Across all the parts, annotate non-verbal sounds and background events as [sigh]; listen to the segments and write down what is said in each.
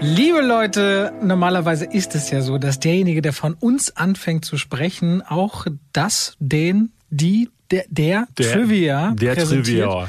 Liebe Leute, normalerweise ist es ja so, dass derjenige, der von uns anfängt zu sprechen, auch das, den, die, der, der, Der- Trivia der präsentiert. Trivia.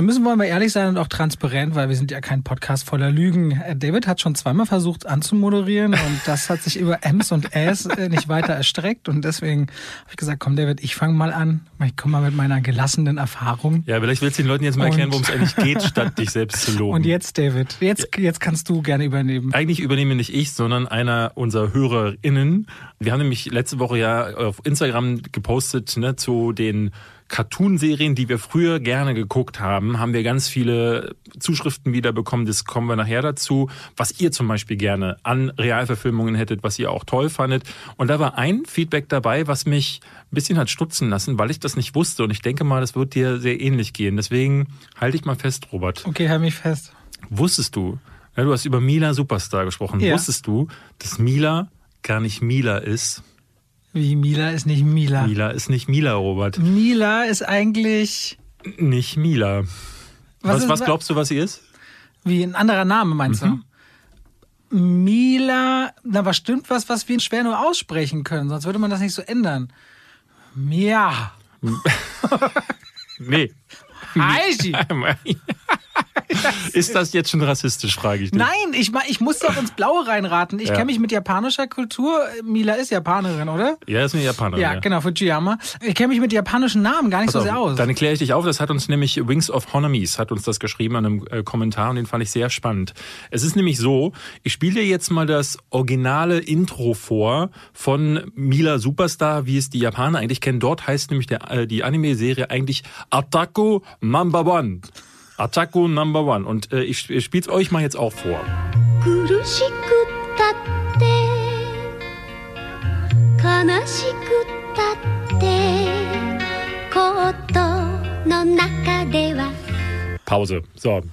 Da müssen wir mal ehrlich sein und auch transparent, weil wir sind ja kein Podcast voller Lügen. Äh, David hat schon zweimal versucht anzumoderieren und das hat sich über Ms und Äs äh, nicht weiter erstreckt und deswegen habe ich gesagt, komm David, ich fange mal an. Ich komme mal mit meiner gelassenen Erfahrung. Ja, vielleicht willst du den Leuten jetzt mal erklären, worum es eigentlich geht, statt dich selbst zu loben. Und jetzt, David, jetzt, jetzt kannst du gerne übernehmen. Eigentlich übernehme nicht ich, sondern einer unserer HörerInnen. Wir haben nämlich letzte Woche ja auf Instagram gepostet ne, zu den Cartoon-Serien, die wir früher gerne geguckt haben, haben wir ganz viele Zuschriften wieder bekommen. Das kommen wir nachher dazu. Was ihr zum Beispiel gerne an Realverfilmungen hättet, was ihr auch toll fandet. Und da war ein Feedback dabei, was mich ein bisschen hat stutzen lassen, weil ich das nicht wusste. Und ich denke mal, das wird dir sehr ähnlich gehen. Deswegen halte ich mal fest, Robert. Okay, halt mich fest. Wusstest du, ja, du hast über Mila Superstar gesprochen, Ja. wusstest du, dass Mila gar nicht Mila ist? Wie Mila ist nicht Mila. Mila ist nicht Mila, Robert. Mila ist eigentlich Nicht Mila. Was, ist- was glaubst du, was sie ist? wie ein anderer Name, meinst Mhm. du? Mila, na was stimmt was, was wir schwer nur aussprechen können, sonst würde man das nicht so ändern. Mia. [laughs] Nee. [laughs] [laughs] Ist das jetzt schon rassistisch, frage ich dich. Nein, ich, ich muss doch ins Blaue reinraten. Ich Ja. kenne mich mit japanischer Kultur. Mila ist Japanerin, oder? Ja, ist eine Japanerin. Ja, genau, Fujiyama. Ich kenne mich mit japanischen Namen gar nicht so Pass sehr auf, aus. Dann erkläre ich dich auf, das hat uns nämlich Wings of Honomies hat uns das geschrieben an einem äh, Kommentar und den fand ich sehr spannend. Es ist nämlich so, ich spiele dir jetzt mal das originale Intro vor von Mila Superstar, wie es die Japaner eigentlich kennen. Dort heißt nämlich der, äh, die Anime-Serie eigentlich Attaco Number One. Attaco Number One. Und äh, ich, ich spiele es euch mal jetzt auch vor. 苦しくたって悲しくたってことの中では Pause. So.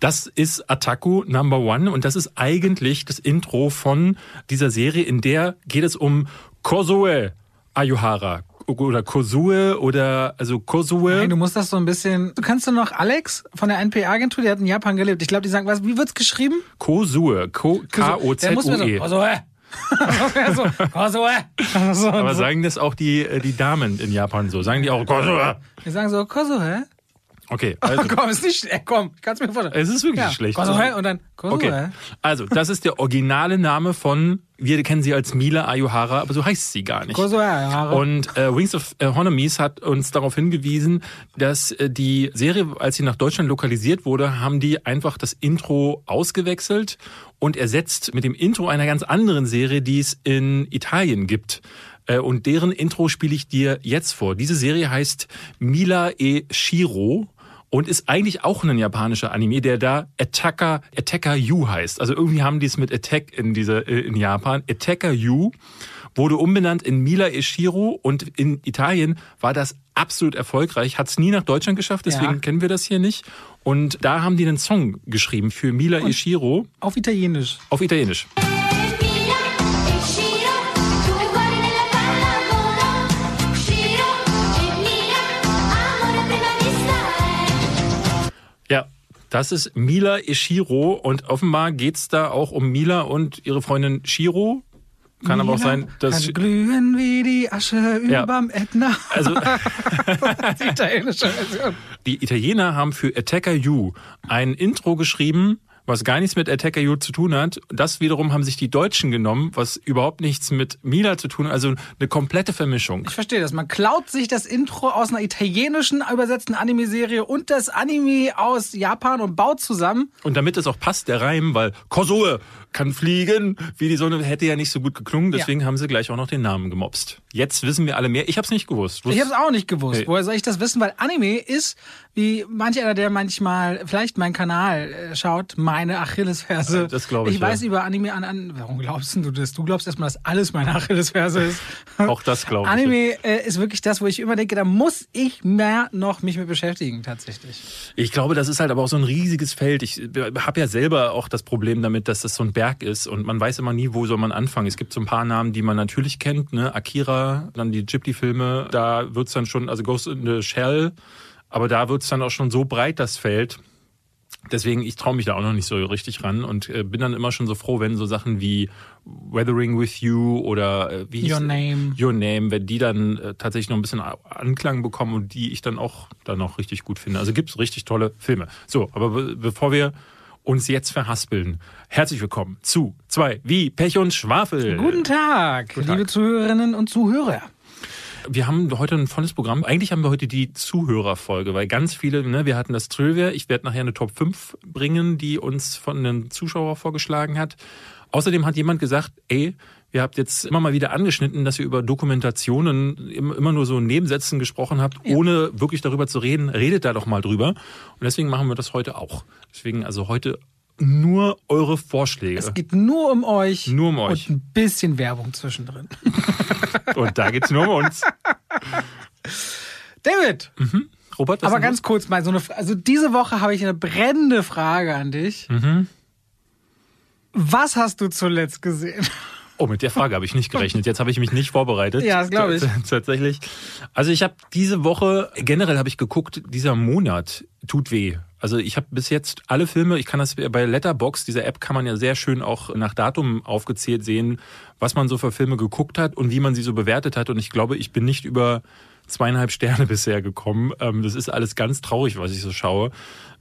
Das ist Attaku Number One und das ist eigentlich das Intro von dieser Serie, in der geht es um Kozoe Ayuhara oder Kozue oder also Kozue. Nein, du musst das so ein bisschen. Du kannst doch noch Alex von der NPA-Agentur, der hat in Japan gelebt. Ich glaube, die sagen, was, wie wird's geschrieben? Kozue, Ko- Der muss mir so, K-O-Z-U-E. Kosoe. [laughs] so, Aber sagen das auch die, äh, die Damen in Japan so? Sagen die auch Kozue? Wir sagen so, Kosoe. Okay, [laughs] also. komm, ist nicht, äh, komm, kannst mir vorstellen. Es ist wirklich ja, schlecht. Kosoe und dann Kosoe. Okay. Also, das ist der originale Name von, wir kennen sie als Mila Ayuhara, aber so heißt sie gar nicht. Kosoe, Haare. Und äh, Wings of äh, Honomies hat uns darauf hingewiesen, dass äh, die Serie, als sie nach Deutschland lokalisiert wurde, haben die einfach das Intro ausgewechselt und ersetzt mit dem Intro einer ganz anderen Serie, die es in Italien gibt. Äh, Und deren Intro spiele ich dir jetzt vor. Diese Serie heißt Mila e Shiro und ist eigentlich auch ein japanischer Anime, der da Attacker, Attacker You heißt. Also irgendwie haben die es mit Attack in dieser, äh, in Japan. Attacker You wurde umbenannt in Mila Eshiro und in Italien war das absolut erfolgreich, hat es nie nach Deutschland geschafft, deswegen Ja. kennen wir das hier nicht. Und da haben die einen Song geschrieben für Mila Eshiro Auf Italienisch. auf Italienisch. Das ist Mila Eshiro und offenbar geht's da auch um Mila und ihre Freundin Shiro. Kann aber auch sein, dass Kann glühen wie die Asche Ja. überm Ätna. also [laughs] die italienische Version. die Italiener haben für Attacker You ein Intro geschrieben, was gar nichts mit Attacker You zu tun hat. Das wiederum haben sich die Deutschen genommen, was überhaupt nichts mit Mila zu tun hat. Also eine komplette Vermischung. Ich verstehe das. Man klaut sich das Intro aus einer italienischen übersetzten Anime-Serie und das Anime aus Japan und baut zusammen. Und damit es auch passt, der Reim, weil Kosoe kann fliegen, wie die Sonne, hätte ja nicht so gut geklungen. Deswegen haben sie gleich auch noch den Namen gemobst. Jetzt wissen wir alle mehr. Ich habe es nicht gewusst. Ich habe es auch nicht gewusst. Nee. Woher soll ich das wissen? Weil Anime ist, wie manch einer, der manchmal vielleicht meinen Kanal äh, schaut, meine Achillesferse. Das glaube ich, Ich weiß ja. über Anime an, an. Warum glaubst du das? Du glaubst erstmal, dass alles meine Achillesferse ist. [laughs] Auch das glaube ich. Anime äh, ist wirklich das, wo ich immer denke, da muss ich mehr noch mich mit beschäftigen, tatsächlich. Ich glaube, das ist halt aber auch so ein riesiges Feld. Ich habe ja selber auch das Problem damit, dass das so ein Berg ist und man weiß immer nie, wo soll man anfangen. Es gibt so ein paar Namen, die man natürlich kennt, ne? Akira, dann die Ghibli-Filme, da wird's dann schon, also Ghost in the Shell, aber da wird's dann auch schon so breit, das Feld. Deswegen, ich traue mich da auch noch nicht so richtig ran und äh, bin dann immer schon so froh, wenn so Sachen wie Weathering with You oder äh, wie Your Name. Your Name, wenn die dann äh, tatsächlich noch ein bisschen Anklang bekommen und die ich dann auch dann auch richtig gut finde. Also gibt's richtig tolle Filme. So, aber be bevor wir uns jetzt verhaspeln, herzlich willkommen zu zwei wie Pech und Schwafel. Guten Tag, Guten liebe Tag. Zuhörerinnen und Zuhörer. Wir haben heute ein volles Programm. Eigentlich haben wir heute die Zuhörerfolge, weil ganz viele, ne, wir hatten das Trivia. Ich werde nachher eine Top 5 bringen, die uns von einem Zuschauer vorgeschlagen hat. Außerdem hat jemand gesagt, ey, ihr habt jetzt immer mal wieder angeschnitten, dass ihr über Dokumentationen im- immer nur so in Nebensätzen gesprochen habt, ohne wirklich darüber zu reden. Redet da doch mal drüber. Und deswegen machen wir das heute auch. Deswegen also heute nur eure Vorschläge. Es geht nur um euch. Nur um euch. Und ein bisschen Werbung zwischendrin. [laughs] Und da geht's nur um uns. David, Robert, was aber ganz los? kurz mal so eine, also diese Woche habe ich eine brennende Frage an dich. Mhm. Was hast du zuletzt gesehen? Oh, mit der Frage habe ich nicht gerechnet. Jetzt habe ich mich nicht vorbereitet. Ja, das glaube ich. Tatsächlich. Also ich habe diese Woche, generell habe ich geguckt, dieser Monat tut weh. Also ich habe bis jetzt alle Filme, ich kann das bei Letterbox, dieser App kann man ja sehr schön auch nach Datum aufgezählt sehen, was man so für Filme geguckt hat und wie man sie so bewertet hat. Und ich glaube, ich bin nicht über zweieinhalb Sterne [laughs] bisher gekommen. Ähm, Das ist alles ganz traurig, was ich so schaue.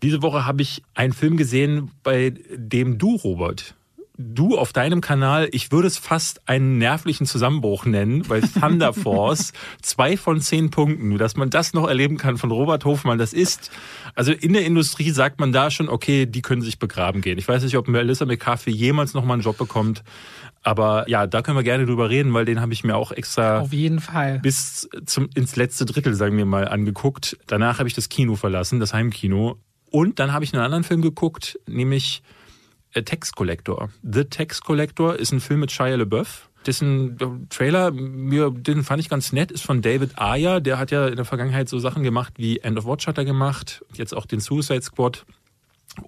Diese Woche habe ich einen Film gesehen, bei dem du, Robert, du auf deinem Kanal, ich würde es fast einen nervlichen Zusammenbruch nennen, bei Thunder [laughs] Force, zwei von zehn Punkten, dass man das noch erleben kann von Robert Hofmann, das ist, also in der Industrie sagt man da schon, okay, die können sich begraben gehen. Ich weiß nicht, ob Melissa McCarthy jemals noch mal einen Job bekommt, aber ja, da können wir gerne drüber reden, weil den habe ich mir auch extra Auf jeden Fall. bis zum, ins letzte Drittel, sagen wir mal, angeguckt. Danach habe ich das Kino verlassen, das Heimkino. Und dann habe ich einen anderen Film geguckt, nämlich äh, Tax Collector. The Tax Collector ist ein Film mit Shia LaBeouf. Dessen äh, Trailer, mir, den fand ich ganz nett, ist von David Ayer. Der hat ja in der Vergangenheit so Sachen gemacht wie End of Watch hat er gemacht, jetzt auch den Suicide Squad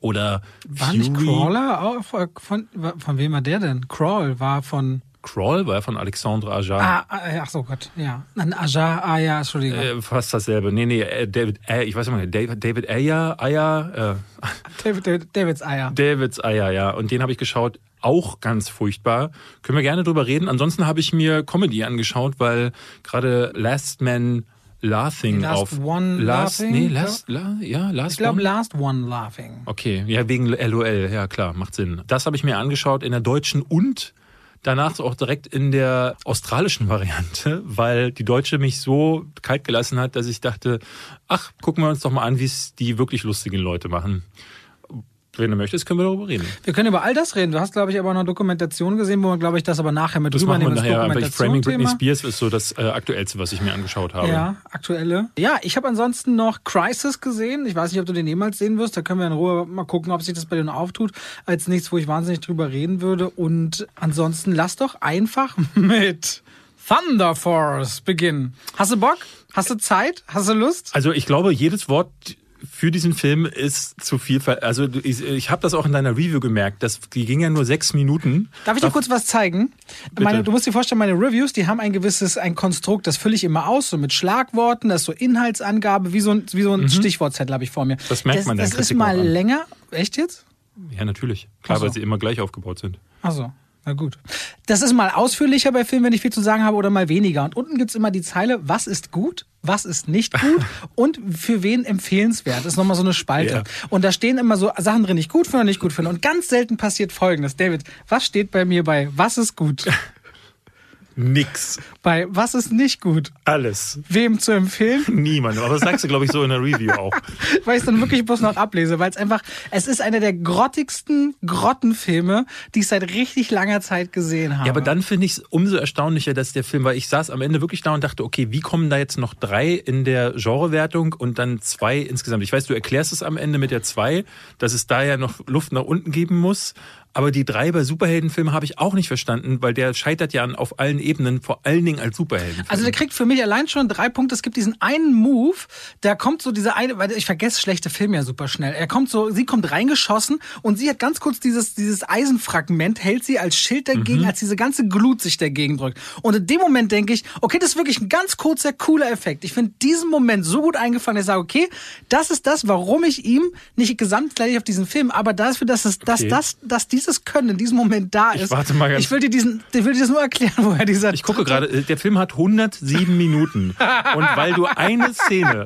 oder War nicht Crawler auch von, von wem war der denn? Crawl war von. Crawl war ja von Alexandre Ajar. Ah, ah, ach so Gott, ja. Ein Ajar, ah ja, Entschuldigung. Äh, fast dasselbe. Nee, nee, äh, David, äh, ich weiß nicht mehr, David, Ayer, Ayer, äh, [laughs] David, David, Davids Eier. Davids Eier, ja. Und den habe ich geschaut. Auch ganz furchtbar. Können wir gerne drüber reden. Ansonsten habe ich mir Comedy angeschaut, weil gerade Last Man Laughing Last auf. One Last, Laughing, Nee. Last, la, ja, Last Ich glaube. Last One Laughing. Okay, ja, wegen LOL, ja klar, macht Sinn. Das habe ich mir angeschaut in der deutschen und danach auch direkt in der australischen Variante, weil die deutsche mich so kalt gelassen hat, dass ich dachte, ach, gucken wir uns doch mal an, wie es die wirklich lustigen Leute machen. Wenn du möchtest, können wir darüber reden. Wir können über all das reden. Du hast, glaube ich, aber noch eine Dokumentation gesehen, wo wir, glaube ich, das aber nachher mit Das machen wir rübernehmen. nachher, aber ich Framing Britney Dokumentationsthema. Spears ist so das äh, aktuellste, was ich mir angeschaut habe. Ja, aktuelle. Ja, ich habe ansonsten noch Crisis gesehen. Ich weiß nicht, ob du den jemals sehen wirst. Da können wir in Ruhe mal gucken, ob sich das bei dir noch auftut. Als nichts, wo ich wahnsinnig drüber reden würde. Und ansonsten lass doch einfach [laughs] mit Thunder Force beginnen. Hast du Bock? Hast du Zeit? Hast du Lust? Also ich glaube, jedes Wort für diesen Film ist zu viel. ver- Also ich, ich habe das auch in deiner Review gemerkt, dass die ging ja nur sechs Minuten. Darf ich dir kurz was zeigen? Meine, du musst dir vorstellen, meine Reviews, die haben ein gewisses, ein Konstrukt, das fülle ich immer aus, so mit Schlagworten, das ist so Inhaltsangabe, wie so ein, wie so ein Stichwortzettel habe ich vor mir. Mhm. Das merkt man der Das, das ist mal an. länger. Echt jetzt? Ja, natürlich. Klar, so. weil sie immer gleich aufgebaut sind. Ach so, na gut. Das ist mal ausführlicher bei Filmen, wenn ich viel zu sagen habe, oder mal weniger. Und unten gibt's immer die Zeile, was ist gut, was ist nicht gut [laughs] und für wen empfehlenswert. Das ist nochmal so eine Spalte. Ja. Und da stehen immer so Sachen drin, die ich gut finde und nicht gut finde. Und ganz selten passiert Folgendes. David, was steht bei mir bei was ist gut? [laughs] Nix. Bei was ist nicht gut? Alles. Wem zu empfehlen? [laughs] Niemand. Aber das sagst du, glaube ich, so in der Review auch. [laughs] weil ich es dann wirklich bloß noch ablese, weil es einfach, es ist einer der grottigsten Grottenfilme, die ich seit richtig langer Zeit gesehen habe. Ja, aber dann finde ich es umso erstaunlicher, dass der Film, weil ich saß am Ende wirklich da und dachte, okay, wie kommen da jetzt noch drei in der Genrewertung und dann zwei insgesamt? Ich weiß, du erklärst es am Ende mit der zwei, dass es da ja noch Luft nach unten geben muss. Aber die drei bei Superheldenfilmen habe ich auch nicht verstanden, weil der scheitert ja auf allen Ebenen, vor allen Dingen als Superheldenfilm. Also der kriegt für mich allein schon drei Punkte. Es gibt diesen einen Move, da kommt so diese eine, weil ich vergesse schlechte Filme ja super schnell. Er kommt so, sie kommt reingeschossen und sie hat ganz kurz dieses, dieses Eisenfragment, hält sie als Schild dagegen, als diese ganze Glut sich dagegen drückt. Und in dem Moment denke ich, okay, das ist wirklich ein ganz kurzer, cooler Effekt. Ich finde diesen Moment so gut eingefangen, dass ich sage, okay, das ist das, warum ich ihm nicht gesamtgleich auf diesen Film, aber dafür, dass es, dass Okay. das, dass dieses Können in diesem Moment da ist. warte mal ganz- Ich will dir diesen, ich will dir das nur erklären, woher dieser. Ich gucke gerade, äh, der Film hat 107 Minuten. [laughs] Und weil du eine Szene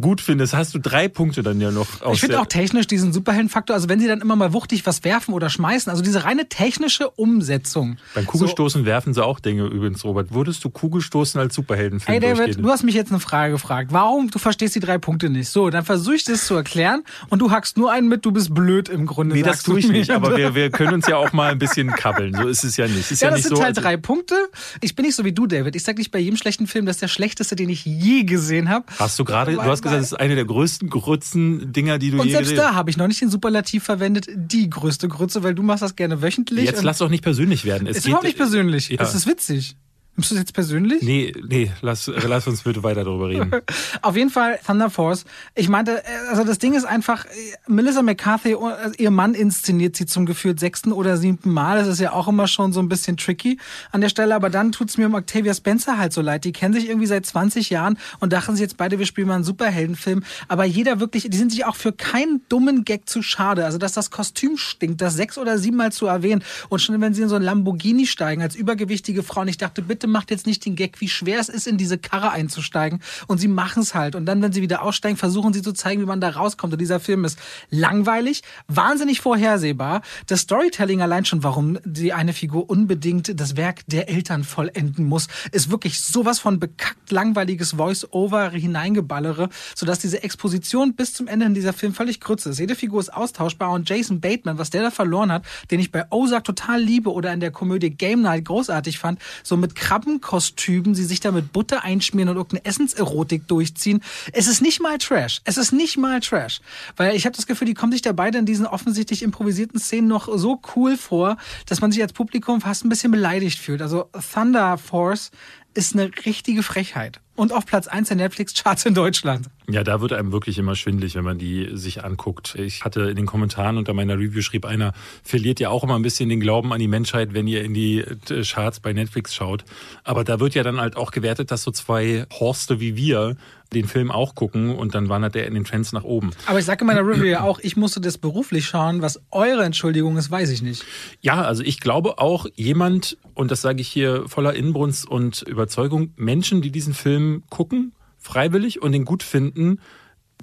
gut findest, hast du drei Punkte dann ja noch aus Ich finde auch technisch diesen Superheldenfaktor, also wenn sie dann immer mal wuchtig was werfen oder schmeißen, also diese reine technische Umsetzung. Beim Kugelstoßen werfen sie auch Dinge übrigens, Robert. Würdest du Kugelstoßen als Superheldenfilm Ey David, du hast mich jetzt eine Frage gefragt. Warum? Du verstehst die drei Punkte nicht. So, dann versuche ich das zu erklären und du hackst nur einen mit, du bist blöd im Grunde. Nee, das tue ich nicht, aber wir, wir können uns ja auch mal ein [laughs] bisschen kabbeln. So ist es ja nicht. Ist Ja, ja, das nicht sind so, halt als- drei Punkte. Ich bin nicht so wie du, David. Ich sag nicht bei jedem schlechten Film, das ist der schlechteste, den ich je gesehen habe. Hast du gerade, du hast gesagt, das ist eine der größten Grützen Dinger, die du Und je selbst da habe ich noch nicht den Superlativ verwendet, die größte Grütze, weil du machst das gerne wöchentlich. Jetzt lass doch nicht persönlich werden. Es ist geht- überhaupt nicht persönlich. Ja. Das ist witzig. Nimmst du das jetzt persönlich? Nee, nee, lass, lass uns bitte weiter darüber reden. [laughs] Auf jeden Fall Thunder Force. Ich meinte, äh, also das Ding ist einfach, äh, Melissa McCarthy, äh, ihr Mann inszeniert sie zum gefühlt sechsten oder siebten Mal. Das ist ja auch immer schon so ein bisschen tricky an der Stelle. Aber dann tut's mir um Octavia Spencer halt so leid. Die kennen sich irgendwie seit 20 Jahren und dachten sich jetzt beide, wir spielen mal einen Superheldenfilm. Aber jeder wirklich, die sind sich auch für keinen dummen Gag zu schade. Also dass das Kostüm stinkt, das sechs oder siebenmal zu erwähnen. Und schon wenn sie in so ein Lamborghini steigen als übergewichtige Frauen, ich dachte, bitte macht jetzt nicht den Gag, wie schwer es ist, in diese Karre einzusteigen. Und sie machen es halt. Und dann, wenn sie wieder aussteigen, versuchen sie zu zeigen, wie man da rauskommt. Und dieser Film ist langweilig, wahnsinnig vorhersehbar. Das Storytelling allein schon, warum die eine Figur unbedingt das Werk der Eltern vollenden muss, ist wirklich sowas von bekackt langweiliges Voice-Over hineingeballere, sodass diese Exposition bis zum Ende in dieser Film völlig grütze ist. Jede Figur ist austauschbar und Jason Bateman, was der da verloren hat, den ich bei Ozark total liebe oder in der Komödie Game Night großartig fand, so mit Krabbenkostümen, sie sich da mit Butter einschmieren und irgendeine Essenserotik durchziehen. Es ist nicht mal Trash. Es ist nicht mal Trash. Weil ich habe das Gefühl, die kommen sich da beide in diesen offensichtlich improvisierten Szenen noch so cool vor, dass man sich als Publikum fast ein bisschen beleidigt fühlt. Also Thunder Force ist eine richtige Frechheit. Und auf Platz 1 der Netflix-Charts in Deutschland. Ja, da wird einem wirklich immer schwindlig, wenn man die sich anguckt. Ich hatte in den Kommentaren unter meiner Review schrieb einer, verliert ja auch immer ein bisschen den Glauben an die Menschheit, wenn ihr in die äh, Charts bei Netflix schaut. Aber da wird ja dann halt auch gewertet, dass so zwei Horste wie wir den Film auch gucken und dann wandert der in den Trends nach oben. Aber ich sage in meiner Review ja auch, ich musste das beruflich schauen. Was eure Entschuldigung ist, weiß ich nicht. Ja, also ich glaube auch jemand, und das sage ich hier voller Inbrunst und Überzeugung, Menschen, die diesen Film gucken, freiwillig und den gut finden,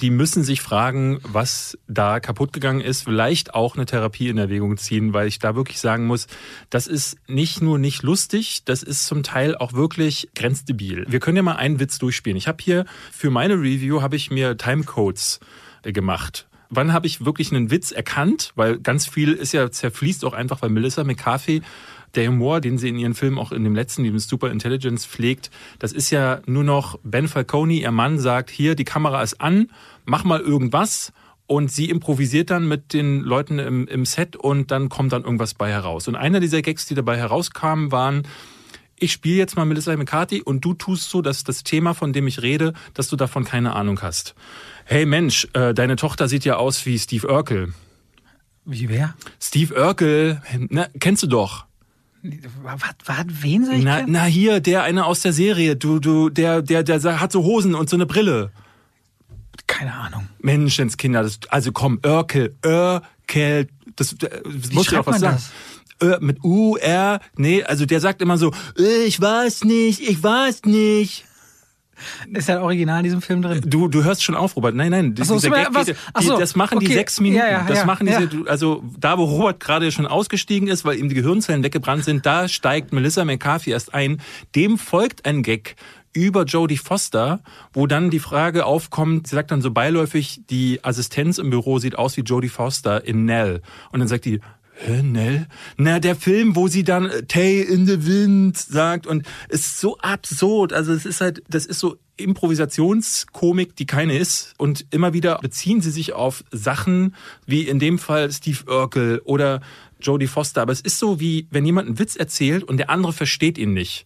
die müssen sich fragen, was da kaputt gegangen ist, vielleicht auch eine Therapie in Erwägung ziehen, weil ich da wirklich sagen muss, das ist nicht nur nicht lustig, das ist zum Teil auch wirklich grenzdebil. Wir können ja mal einen Witz durchspielen. Ich habe hier für meine Review habe ich mir Timecodes äh, gemacht. Wann habe ich wirklich einen Witz erkannt? Weil ganz viel ist ja zerfließt auch einfach, weil Melissa McCarthy der Humor, den sie in ihren Filmen auch in dem letzten, dem Super Intelligence pflegt, das ist ja nur noch Ben Falcone, ihr Mann sagt, hier, die Kamera ist an, mach mal irgendwas und sie improvisiert dann mit den Leuten im, im Set und dann kommt dann irgendwas bei heraus. Und einer dieser Gags, die dabei herauskamen, waren, ich spiele jetzt mal Melissa McCarthy und du tust so, dass das Thema, von dem ich rede, dass du davon keine Ahnung hast. Hey Mensch, äh, deine Tochter sieht ja aus wie Steve Urkel. Wie wer? Steve Urkel, na, kennst du doch. Was, was, wen soll ich Na, kennen? na hier, der eine aus der Serie, du, du, der, der, der hat so Hosen und so eine Brille. Keine Ahnung. Menschenskinder, das, also komm, Urkel, Urkel, das, das muss ja schreibt auch was sagen. Ö, mit U, R, nee, also der sagt immer so, äh, ich weiß nicht, ich weiß nicht. Ist ja original in diesem Film drin. Du, du hörst schon auf, Robert. Nein, nein, so, dieser Gag, die, so, das machen die okay. sechs Minuten. Ja, ja, das ja, machen diese, also da, wo Robert gerade schon ausgestiegen ist, weil ihm die Gehirnzellen weggebrannt sind, da steigt Melissa McCarthy erst ein. Dem folgt ein Gag über Jodie Foster, wo dann die Frage aufkommt, sie sagt dann so beiläufig, die Assistenz im Büro sieht aus wie Jodie Foster in Nell. Und dann sagt die, Hä, Nell? Na, der Film, wo sie dann äh, Tay in the Wind sagt und ist so absurd. Also es ist halt, das ist so Improvisationskomik, die keine ist. Und immer wieder beziehen sie sich auf Sachen, wie in dem Fall Steve Urkel oder Jodie Foster. Aber es ist so wie, wenn jemand einen Witz erzählt und der andere versteht ihn nicht.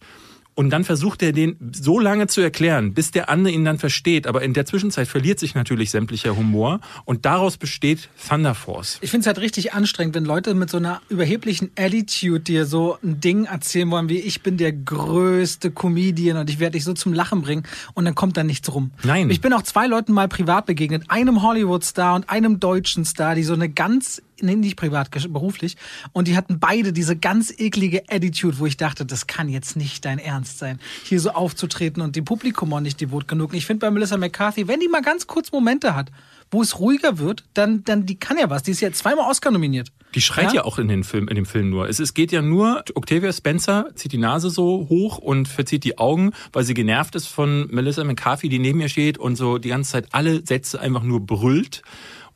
Und dann versucht er den so lange zu erklären, bis der andere ihn dann versteht. Aber in der Zwischenzeit verliert sich natürlich sämtlicher Humor. Und daraus besteht Thunder Force. Ich finde es halt richtig anstrengend, wenn Leute mit so einer überheblichen Attitude dir so ein Ding erzählen wollen, wie ich bin der größte Comedian und ich werde dich so zum Lachen bringen und dann kommt da nichts rum. Nein. Ich bin auch zwei Leuten mal privat begegnet, einem Hollywood-Star und einem deutschen Star, die so eine ganz nee, nicht privat, beruflich. Und die hatten beide diese ganz eklige Attitude, wo ich dachte, das kann jetzt nicht dein Ernst sein, hier so aufzutreten und dem Publikum auch nicht devot genug. Und Ich finde bei Melissa McCarthy, wenn die mal ganz kurz Momente hat, wo es ruhiger wird, dann, dann die kann ja was. Die ist ja zweimal Oscar nominiert. Die schreit ja, auch in, den Film, in dem Film nur. Es, es geht ja nur, Octavia Spencer zieht die Nase so hoch und verzieht die Augen, weil sie genervt ist von Melissa McCarthy, die neben ihr steht und so die ganze Zeit alle Sätze einfach nur brüllt.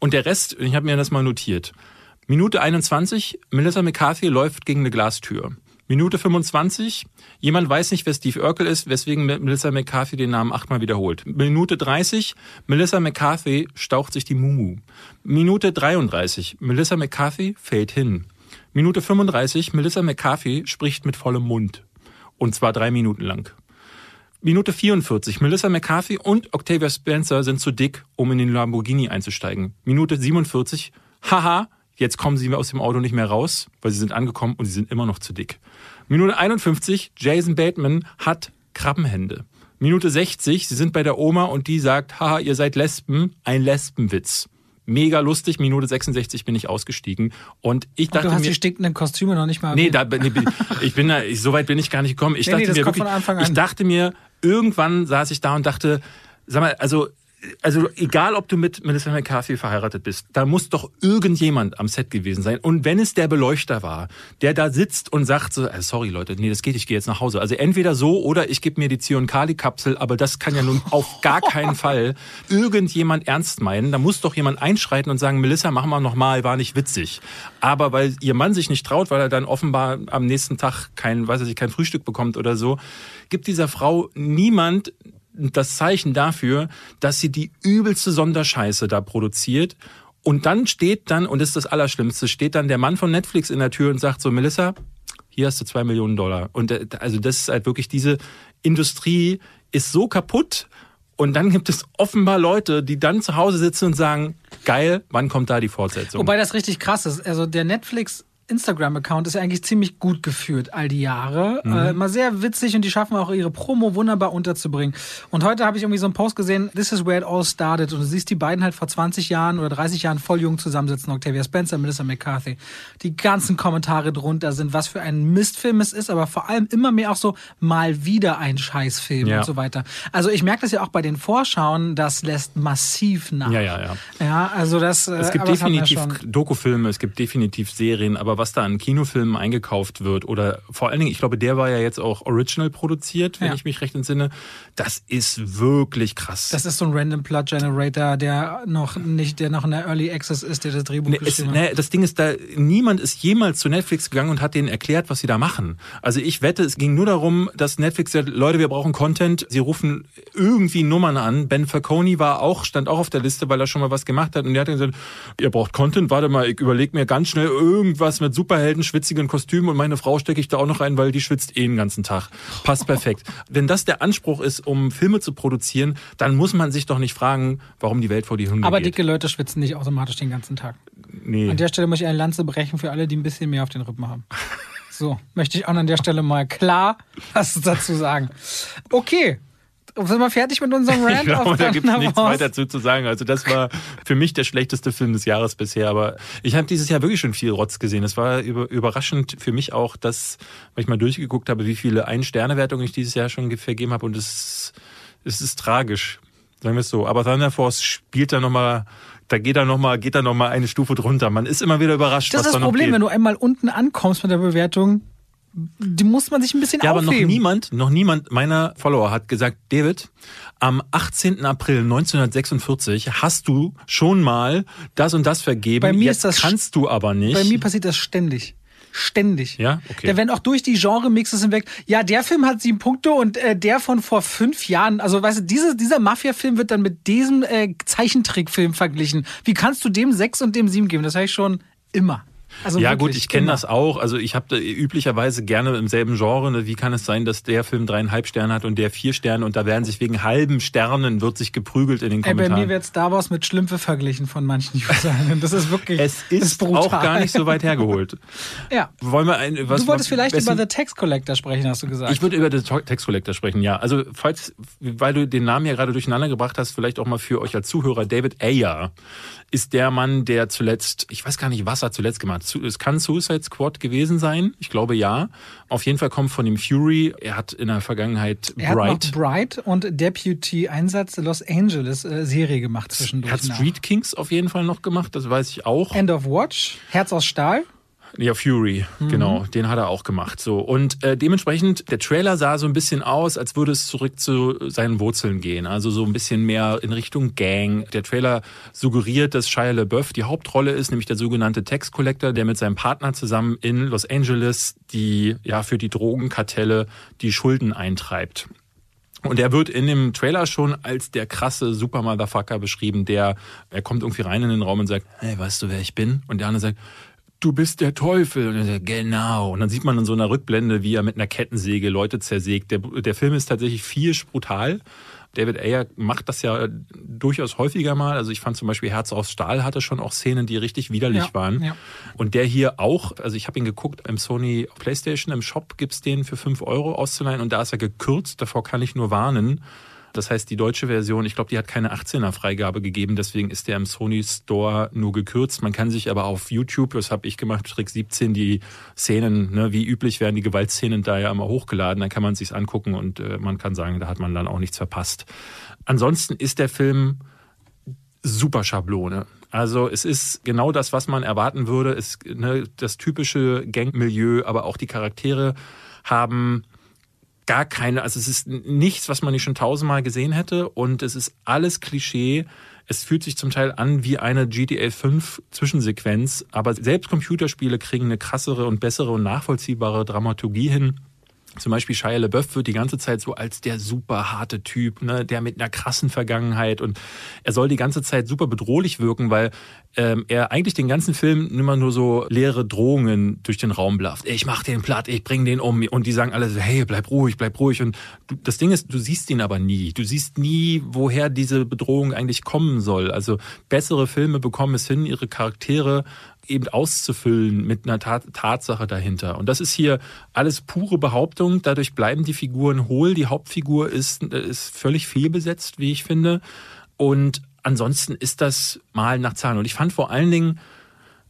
Und der Rest, ich habe mir das mal notiert. Minute 21, Melissa McCarthy läuft gegen eine Glastür. Minute 25, jemand weiß nicht, wer Steve Urkel ist, weswegen Melissa McCarthy den Namen achtmal wiederholt. Minute 30, Melissa McCarthy staucht sich die Mumu. Minute 33, Melissa McCarthy fällt hin. Minute 35, Melissa McCarthy spricht mit vollem Mund. Und zwar drei Minuten lang. Minute 44. Melissa McCarthy und Octavia Spencer sind zu dick, um in den Lamborghini einzusteigen. Minute 47. Haha, jetzt kommen sie aus dem Auto nicht mehr raus, weil sie sind angekommen und sie sind immer noch zu dick. Minute 51. Jason Bateman hat Krabbenhände. Minute 60. Sie sind bei der Oma und die sagt, haha, ihr seid Lesben. Ein Lesbenwitz. Mega lustig. Minute 66 bin ich ausgestiegen. Und ich Und dachte du hast mir, die stinkenden Kostüme noch nicht mal Nee, da, nee, ich bin da, ich, so weit bin ich gar nicht gekommen. Ich Nee, dachte nee, mir wirklich, ich dachte mir, irgendwann saß ich da und dachte, sag mal, also, also egal, ob du mit Melissa McCarthy verheiratet bist, da muss doch irgendjemand am Set gewesen sein. Und wenn es der Beleuchter war, der da sitzt und sagt so, äh, sorry Leute, nee, das geht, ich gehe jetzt nach Hause. Also entweder so oder ich gebe mir die Zyankali-Kapsel, aber das kann ja nun auf gar keinen [laughs] Fall irgendjemand ernst meinen. Da muss doch jemand einschreiten und sagen, Melissa, mach mal nochmal, war nicht witzig. Aber weil ihr Mann sich nicht traut, weil er dann offenbar am nächsten Tag kein, weiß ich, kein Frühstück bekommt oder so, gibt dieser Frau niemand das Zeichen dafür, dass sie die übelste Sonderscheiße da produziert. Und dann steht dann, und das ist das Allerschlimmste, steht dann der Mann von Netflix in der Tür und sagt so, Melissa, hier hast du zwei Millionen Dollar. Und äh, also das ist halt wirklich, diese Industrie ist so kaputt. Und dann gibt es offenbar Leute, die dann zu Hause sitzen und sagen, geil, wann kommt da die Fortsetzung? Wobei das richtig krass ist. Also der Netflix Instagram-Account ist ja eigentlich ziemlich gut geführt all die Jahre. Mhm. Äh, mal sehr witzig und die schaffen auch ihre Promo wunderbar unterzubringen. Und heute habe ich irgendwie so einen Post gesehen, This is where it all started. Und du siehst die beiden halt vor 20 Jahren oder 30 Jahren voll jung zusammensitzen. Octavia Spencer, Melissa McCarthy. Die ganzen Kommentare drunter sind, was für ein Mistfilm es ist, aber vor allem immer mehr auch so mal wieder ein Scheißfilm Ja. und so weiter. Also ich merke das ja auch bei den Vorschauen, das lässt massiv nach. Ja, ja, ja. Ja, also das. äh, Es gibt definitiv. Dokufilme, es gibt definitiv Serien, aber was da an Kinofilmen eingekauft wird oder vor allen Dingen, ich glaube, der war ja jetzt auch original produziert, wenn Ja. ich mich recht entsinne, das ist wirklich krass. Das ist so ein Random Plot Generator, der noch nicht, der noch in der Early Access ist, der das Drehbuch Nee, es, geschrieben hat. nee, das Ding ist, da niemand ist jemals zu Netflix gegangen und hat denen erklärt, was sie da machen. Also ich wette, es ging nur darum, dass Netflix sagt, Leute, wir brauchen Content. Sie rufen irgendwie Nummern an. Ben Falcone war auch, stand auch auf der Liste, weil er schon mal was gemacht hat. Und der hat dann gesagt, ihr braucht Content, warte mal, ich überlege mir ganz schnell irgendwas mit Superhelden, schwitzigen Kostümen und meine Frau stecke ich da auch noch rein, weil die schwitzt eh den ganzen Tag. Passt perfekt. Wenn das der Anspruch ist, um Filme zu produzieren, dann muss man sich doch nicht fragen, warum die Welt vor die Hunde Aber geht. dicke Leute schwitzen nicht automatisch den ganzen Tag. nee. An der Stelle muss ich eine Lanze brechen für alle, die ein bisschen mehr auf den Rippen haben. So, möchte ich auch an der Stelle mal klar was dazu sagen. Okay. Sind wir fertig mit unserem [laughs] Rant Ich glaube, auf da gibt es nichts weiter zu, zu sagen. Also das war für mich der schlechteste Film des Jahres bisher. Aber ich habe dieses Jahr wirklich schon viel Rotz gesehen. Es war über, überraschend für mich auch, dass, weil ich mal durchgeguckt habe, wie viele Ein-Sterne-Wertungen ich dieses Jahr schon ge- vergeben habe. Und es es ist tragisch, sagen wir es so. Aber Thunder Force spielt da nochmal da geht er noch mal, geht er noch mal eine Stufe drunter. Man ist immer wieder überrascht, Das was ist da das noch Problem, wenn du einmal unten ankommst mit der Bewertung, die muss man sich ein bisschen Ja, aber aufheben. noch niemand, noch niemand meiner Follower hat gesagt, David, am 18. April 1946 hast du schon mal das und das vergeben. Bei mir Jetzt ist das kannst du aber nicht. Bei mir passiert das ständig. Ständig. Ja? Okay. Da werden auch durch die Genre-Mixes hinweg. Ja, der Film hat sieben Punkte und äh, der von vor fünf Jahren. Also, weißt du, diese, dieser Mafia-Film wird dann mit diesem äh, Zeichentrickfilm verglichen. Wie kannst du dem sechs und dem sieben geben? Das habe ich schon immer. Also ja wirklich, gut, ich kenne immer. das auch. Also ich habe üblicherweise gerne im selben Genre. Ne? Wie kann es sein, dass der Film dreieinhalb Sterne hat und der vier Sterne und da werden sich wegen halben Sternen wird sich geprügelt in den Ey, bei Kommentaren. mir wird Star Wars mit Schlümpfe verglichen von manchen [laughs] Usern. Das ist wirklich es ist brutal. auch gar nicht so weit [laughs] hergeholt. Ja. Wollen wir ein, was, Du wolltest vielleicht wessen- über The Tax Collector sprechen, hast du gesagt. Ich würde über den Text Collector sprechen, ja. Also, falls, weil du den Namen ja gerade durcheinander gebracht hast, vielleicht auch mal für euch als Zuhörer, David Ayer ist der Mann, der zuletzt, ich weiß gar nicht, was er zuletzt gemacht hat. Es kann Suicide Squad gewesen sein. Ich glaube, ja. Auf jeden Fall kommt von dem Fury. Er hat in der Vergangenheit er Bright. Bright und Deputy Einsatz Los Angeles äh, Serie gemacht zwischendurch. Er hat nach. Street Kings auf jeden Fall noch gemacht, das weiß ich auch. End of Watch, Herz aus Stahl. Ja, Fury, Mhm. genau, den hat er auch gemacht. So und äh, dementsprechend der Trailer sah so ein bisschen aus, als würde es zurück zu seinen Wurzeln gehen, also so ein bisschen mehr in Richtung Gang. Der Trailer suggeriert, dass Shia LaBeouf die Hauptrolle ist, nämlich der sogenannte Tax Collector, der mit seinem Partner zusammen in Los Angeles die ja für die Drogenkartelle die Schulden eintreibt. Und er wird in dem Trailer schon als der krasse Super-Motherfucker beschrieben, der, er kommt irgendwie rein in den Raum und sagt, hey, weißt du, wer ich bin? Und der andere sagt, du bist der Teufel. Und sagt, genau. Und dann sieht man in so einer Rückblende, wie er mit einer Kettensäge Leute zersägt. Der, der Film ist tatsächlich viersch brutal. David Ayer macht das ja durchaus häufiger mal. Also ich fand zum Beispiel Herz aus Stahl hatte schon auch Szenen, die richtig widerlich Ja, waren. ja. Und der hier auch, also ich habe ihn geguckt im Sony Playstation, im Shop gibt's den für 5 Euro auszuleihen und da ist er gekürzt, davor kann ich nur warnen. Das heißt, die deutsche Version, ich glaube, die hat keine 18er Freigabe gegeben, deswegen ist der im Sony Store nur gekürzt. Man kann sich aber auf YouTube, das habe ich gemacht, Trick 17, die Szenen, ne, wie üblich werden die Gewaltszenen da ja immer hochgeladen, dann kann man sich's angucken und äh, man kann sagen, da hat man dann auch nichts verpasst. Ansonsten ist der Film super Schablone. Also es ist genau das, was man erwarten würde. Es, ne, das typische Gangmilieu, aber auch die Charaktere haben gar keine, also es ist nichts, was man nicht schon tausendmal gesehen hätte und es ist alles Klischee. Es fühlt sich zum Teil an wie eine GTA 5 Zwischensequenz, aber selbst Computerspiele kriegen eine krassere und bessere und nachvollziehbare Dramaturgie hin. Zum Beispiel Shia LaBeouf wird die ganze Zeit so als der super harte Typ, ne, der mit einer krassen Vergangenheit und er soll die ganze Zeit super bedrohlich wirken, weil ähm, er eigentlich den ganzen Film immer nur so leere Drohungen durch den Raum blafft. Ich mach den platt, ich bring den um und die sagen alle so, hey, bleib ruhig, bleib ruhig und du, das Ding ist, du siehst ihn aber nie. Du siehst nie, woher diese Bedrohung eigentlich kommen soll. Also bessere Filme bekommen es hin, ihre Charaktere eben auszufüllen mit einer Tat Tatsache dahinter. Und das ist hier alles pure Behauptung. Dadurch bleiben die Figuren hohl. Die Hauptfigur ist, ist völlig fehlbesetzt, wie ich finde. Und ansonsten ist das mal nach Zahlen. Und ich fand vor allen Dingen,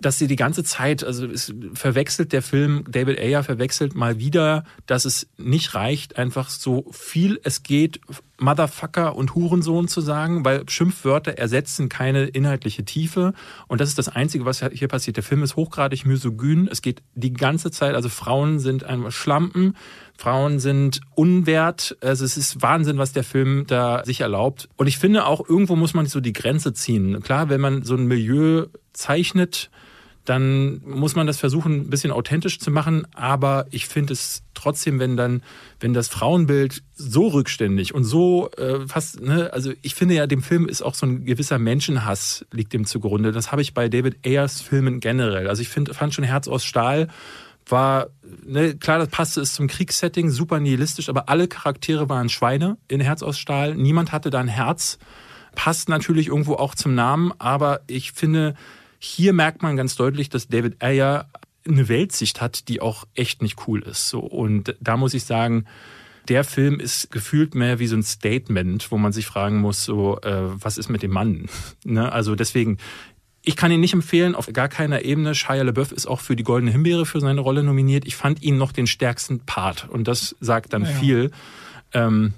dass sie die ganze Zeit, also es verwechselt der Film, David Ayer verwechselt mal wieder, dass es nicht reicht, einfach so viel es geht, Motherfucker und Hurensohn zu sagen, weil Schimpfwörter ersetzen keine inhaltliche Tiefe. Und das ist das Einzige, was hier passiert. Der Film ist hochgradig misogyn. Es geht die ganze Zeit, also Frauen sind einmal Schlampen, Frauen sind unwert. Also es ist Wahnsinn, was der Film da sich erlaubt. Und ich finde auch, irgendwo muss man so die Grenze ziehen. Klar, wenn man so ein Milieu zeichnet, dann muss man das versuchen, ein bisschen authentisch zu machen. Aber ich finde es trotzdem, wenn dann, wenn das Frauenbild so rückständig und so äh, fast, ne, also ich finde ja, dem Film ist auch so ein gewisser Menschenhass liegt dem zugrunde. Das habe ich bei David Ayers Filmen generell. Also ich finde, fand schon Herz aus Stahl war, ne, klar, das passte es zum Kriegssetting, super nihilistisch, aber alle Charaktere waren Schweine in Herz aus Stahl. Niemand hatte da ein Herz. Passt natürlich irgendwo auch zum Namen, aber ich finde, hier merkt man ganz deutlich, dass David Ayer eine Weltsicht hat, die auch echt nicht cool ist. So und da muss ich sagen, der Film ist gefühlt mehr wie so ein Statement, wo man sich fragen muss, so äh, was ist mit dem Mann? [laughs] ne? Also deswegen, ich kann ihn nicht empfehlen, auf gar keiner Ebene. Shia LaBeouf ist auch für die Goldene Himbeere für seine Rolle nominiert. Ich fand ihn noch den stärksten Part und das sagt dann Ja. viel. Ähm,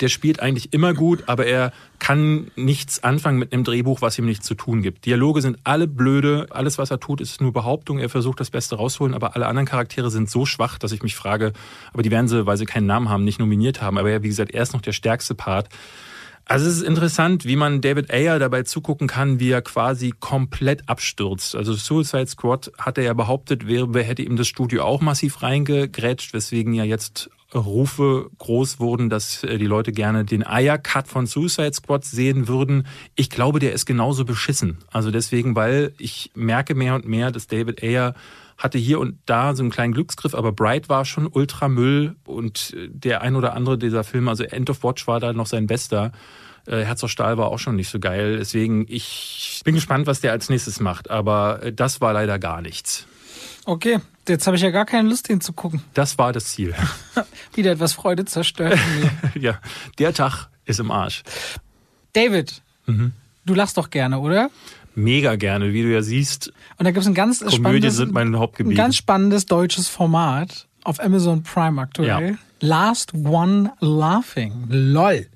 der spielt eigentlich immer gut, aber er kann nichts anfangen mit einem Drehbuch, was ihm nichts zu tun gibt. Dialoge sind alle blöde, alles was er tut ist nur Behauptung, er versucht das Beste rauszuholen, aber alle anderen Charaktere sind so schwach, dass ich mich frage, aber die werden sie, weil sie keinen Namen haben, nicht nominiert haben, aber ja, wie gesagt, er ist noch der stärkste Part. Also es ist interessant, wie man David Ayer dabei zugucken kann, wie er quasi komplett abstürzt. Also Suicide Squad hat er ja behauptet, wäre, hätte ihm das Studio auch massiv reingegrätscht, weswegen ja jetzt Rufe groß wurden, dass äh, die Leute gerne den Ayer-Cut von Suicide Squad sehen würden. Ich glaube, der ist genauso beschissen. Also deswegen, weil ich merke mehr und mehr, dass David Ayer hatte hier und da so einen kleinen Glücksgriff, aber Bright war schon Ultramüll und äh, der ein oder andere dieser Filme, also End of Watch war da noch sein bester. Äh, Herz auf Stahl war auch schon nicht so geil. Deswegen, ich bin gespannt, was der als nächstes macht. Aber das war leider gar nichts. Okay, jetzt habe ich ja gar keine Lust, ihn zu gucken. Das war das Ziel. [laughs] Wieder etwas Freude zerstört. [laughs] ja, der Tag ist im Arsch. David, mhm. du lachst doch gerne, oder? Mega gerne, wie du ja siehst. Und da gibt es ein ganz Komödien spannendes, sind mein Hauptgebiet. ein ganz spannendes deutsches Format auf Amazon Prime aktuell. Ja. Last One Laughing. LOL.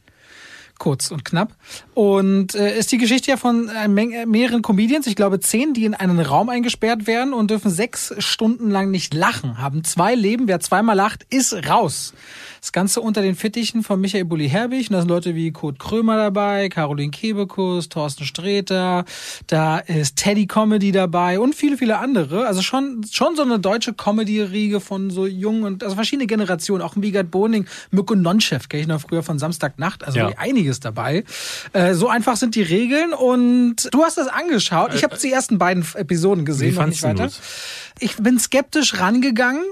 Kurz und knapp. Und äh, ist die Geschichte ja von äh, Menge- mehreren Comedians, ich glaube zehn, die in einen Raum eingesperrt werden und dürfen sechs Stunden lang nicht lachen, haben zwei Leben. Wer zweimal lacht, ist raus. Das Ganze unter den Fittichen von Michael Bulli-Herbig. Und da sind Leute wie Kurt Krömer dabei, Caroline Kebekus, Thorsten Sträter, da ist Teddy Comedy dabei und viele, viele andere. Also schon, schon so eine deutsche Comedy-Riege von so jungen und also verschiedene Generationen. Auch ein Wiegert Boning, Mirko Nonchef, kenne ich noch früher von Samstagnacht. Also Ja. einiges dabei. Äh, so einfach sind die Regeln und du hast das angeschaut. Ich habe die ersten beiden Episoden gesehen, noch nicht weiter. Ich bin skeptisch rangegangen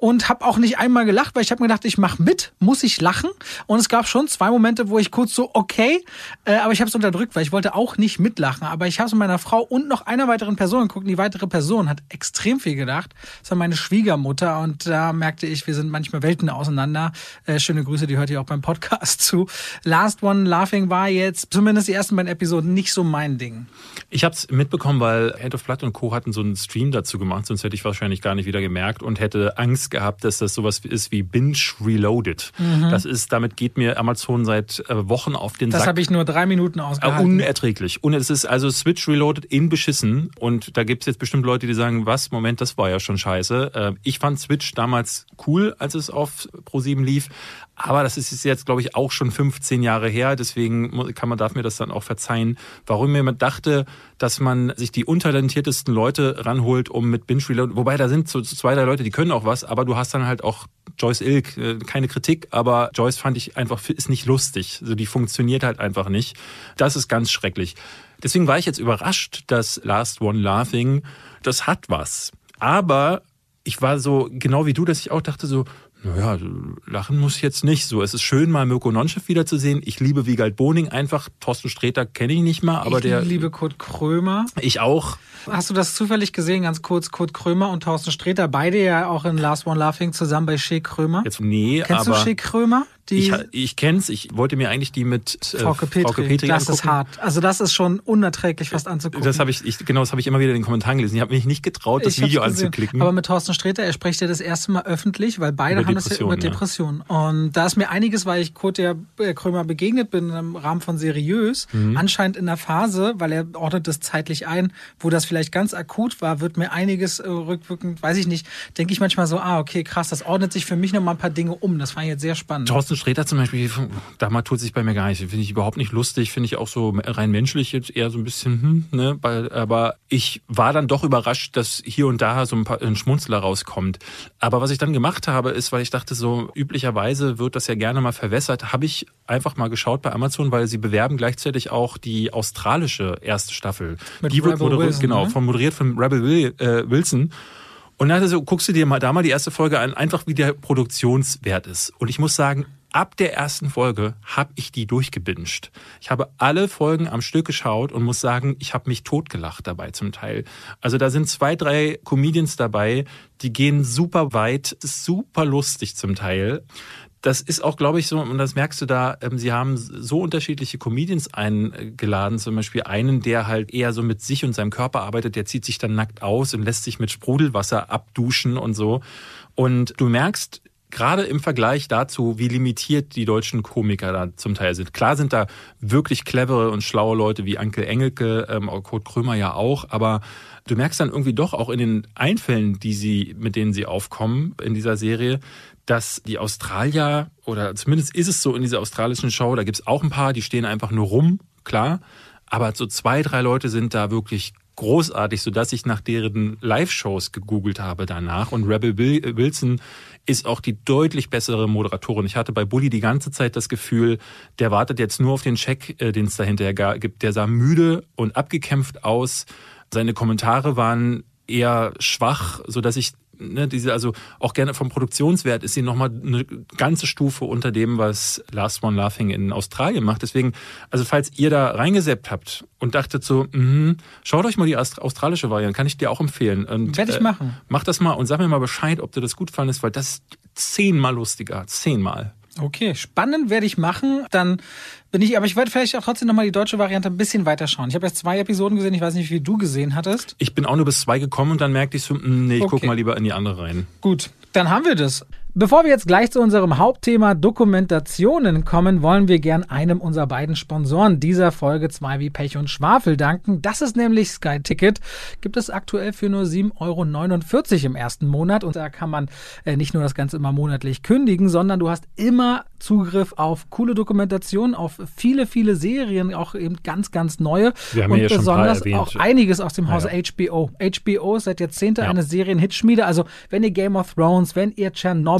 und habe auch nicht einmal gelacht, weil ich habe mir gedacht, ich mache mit, muss ich lachen. Und es gab schon zwei Momente, wo ich kurz so, okay, äh, aber ich habe es unterdrückt, weil ich wollte auch nicht mitlachen. Aber ich habe es mit meiner Frau und noch einer weiteren Person geguckt. Die weitere Person hat extrem viel gedacht. Das war meine Schwiegermutter und da merkte ich, wir sind manchmal Welten auseinander. Äh, schöne Grüße, die hört ihr auch beim Podcast [laughs] zu. Last One Laughing war jetzt, zumindest die ersten beiden Episoden, nicht so mein Ding. Ich habe es mitbekommen, weil Head of Blood und Co. hatten so einen Stream dazu gemacht, sonst hätte ich wahrscheinlich gar nicht wieder gemerkt und hätte Angst gehabt, dass das sowas ist wie Binge Reloaded. Das ist, damit geht mir Amazon seit äh, Wochen auf den Das Sack. habe ich nur drei Minuten Äh, ausgehalten. unerträglich. Und es ist also Switch Reloaded in beschissen. Und da gibt's jetzt bestimmt Leute, die sagen, was, Moment, das war ja schon scheiße. Äh, Ich fand Switch damals cool, als es auf Pro7 lief. Aber das ist jetzt, glaube ich, auch schon 15 Jahre her. Deswegen kann man, darf mir das dann auch verzeihen. Warum mir dachte, dass man sich die untalentiertesten Leute ranholt, um mit Binge Reload, wobei da sind so so zwei, drei Leute, die können auch was, aber du hast dann halt auch Joyce Ilk, äh, keine Kritik, aber Joyce fand ich einfach, ist nicht lustig. Also die funktioniert halt einfach nicht. Das ist ganz schrecklich. Deswegen war ich jetzt überrascht, dass Last One Laughing, das hat was. Aber ich war so, genau wie du, dass ich auch dachte so, naja, lachen muss ich jetzt nicht. So, es ist schön, mal Mirko Nonchef wiederzusehen. Ich liebe Wiegald Boning einfach. Thorsten Sträter kenne ich nicht mal, aber ich der. liebe Kurt Krömer. Ich auch. Hast du das zufällig gesehen, ganz kurz? Kurt Krömer und Thorsten Sträter, beide ja auch in Last One Laughing zusammen bei Shea Krömer. Jetzt, nee, Kennst aber. du Shea Krömer? Die ich, ich kenn's. Ich wollte mir eigentlich die mit äh, Frauke Petri. das ist angucken. hart. Also das ist schon unerträglich fast anzugucken. Das habe ich, ich, genau, das habe ich immer wieder in den Kommentaren gelesen. Ich habe mich nicht getraut, das Ich Video anzuklicken. Aber mit Thorsten Sträter, er spricht ja das erste Mal öffentlich, weil beide Über haben das ja über Depressionen, Depressionen. Und da ist mir einiges, weil ich Kurt der äh, Krömer begegnet bin im Rahmen von Seriös, Mhm. anscheinend in der Phase, weil er ordnet das zeitlich ein, wo das vielleicht ganz akut war, wird mir einiges äh, rückwirkend, weiß ich nicht, denke ich manchmal so, ah, okay, krass, das ordnet sich für mich noch mal ein paar Dinge um. Das fand ich jetzt sehr spannend. Thorsten Sträter zum Beispiel, da tut sich bei mir gar nicht. Finde ich überhaupt nicht lustig, finde ich auch so rein menschlich jetzt eher so ein bisschen, hm, ne? Aber ich war dann doch überrascht, dass hier und da so ein, paar, ein Schmunzler rauskommt. Aber was ich dann gemacht habe, ist, weil ich dachte, so üblicherweise wird das ja gerne mal verwässert, habe ich einfach mal geschaut bei Amazon, weil sie bewerben gleichzeitig auch die australische erste Staffel. Mit die wird moderiert, Wilson, genau, ne? von moderiert von Rebel Will, äh, Wilson. Und dann so, guckst du dir mal da mal die erste Folge an, einfach wie der Produktionswert ist. Und ich muss sagen, ab der ersten Folge habe ich die durchgebinged. Ich habe alle Folgen am Stück geschaut und muss sagen, ich habe mich totgelacht dabei zum Teil. Also da sind zwei, drei Comedians dabei, die gehen super weit, super lustig zum Teil. Das ist auch, glaube ich, so, und das merkst du da, ähm, sie haben so unterschiedliche Comedians eingeladen, zum Beispiel einen, der halt eher so mit sich und seinem Körper arbeitet, der zieht sich dann nackt aus und lässt sich mit Sprudelwasser abduschen und so. Und du merkst, gerade im Vergleich dazu, wie limitiert die deutschen Komiker da zum Teil sind. Klar sind da wirklich clevere und schlaue Leute wie Anke Engelke, ähm, Kurt Krömer ja auch, aber du merkst dann irgendwie doch auch in den Einfällen, die sie, mit denen sie aufkommen in dieser Serie, dass die Australier, oder zumindest ist es so in dieser australischen Show, da gibt's auch ein paar, die stehen einfach nur rum, klar. Aber so zwei, drei Leute sind da wirklich großartig, sodass ich nach deren Live-Shows gegoogelt habe danach. Und Rebel Wilson ist auch die deutlich bessere Moderatorin. Ich hatte bei Bully die ganze Zeit das Gefühl, der wartet jetzt nur auf den Check, äh, den es dahinter gibt. Der sah müde und abgekämpft aus. Seine Kommentare waren eher schwach, sodass ich ne, diese, also auch gerne vom Produktionswert ist sie nochmal eine ganze Stufe unter dem, was Last One Laughing in Australien macht. Deswegen, also falls ihr da reingeseppt habt und dachtet so, mh, schaut euch mal die australische Variante, kann ich dir auch empfehlen. Und, Werde ich äh, machen. Mach das mal und sag mir mal Bescheid, ob dir das gut fandest, weil das ist zehnmal lustiger, zehnmal. Okay, spannend werde ich machen. Dann bin ich, aber ich werde vielleicht auch trotzdem nochmal die deutsche Variante ein bisschen weiter schauen. Ich habe jetzt zwei Episoden gesehen, ich weiß nicht, wie du gesehen hattest. Ich bin auch nur bis zwei gekommen und dann merkte ich so, mh, nee, ich Okay. guck mal lieber in die andere rein. Gut, dann haben wir das. Bevor wir jetzt gleich zu unserem Hauptthema Dokumentationen kommen, wollen wir gern einem unserer beiden Sponsoren dieser Folge 2 wie Pech und Schwafel danken. Das ist nämlich Sky Ticket. Gibt es aktuell für nur 7,49 Euro im ersten Monat. Und da kann man äh, nicht nur das Ganze immer monatlich kündigen, sondern du hast immer Zugriff auf coole Dokumentationen, auf viele, viele Serien, auch eben ganz, ganz neue. Wir haben und schon paar besonders erwähnt. auch einiges aus dem Hause ja. HBO. HBO ist seit Jahrzehnten Ja. eine Serien-Hitschmiede. Also wenn ihr Game of Thrones, wenn ihr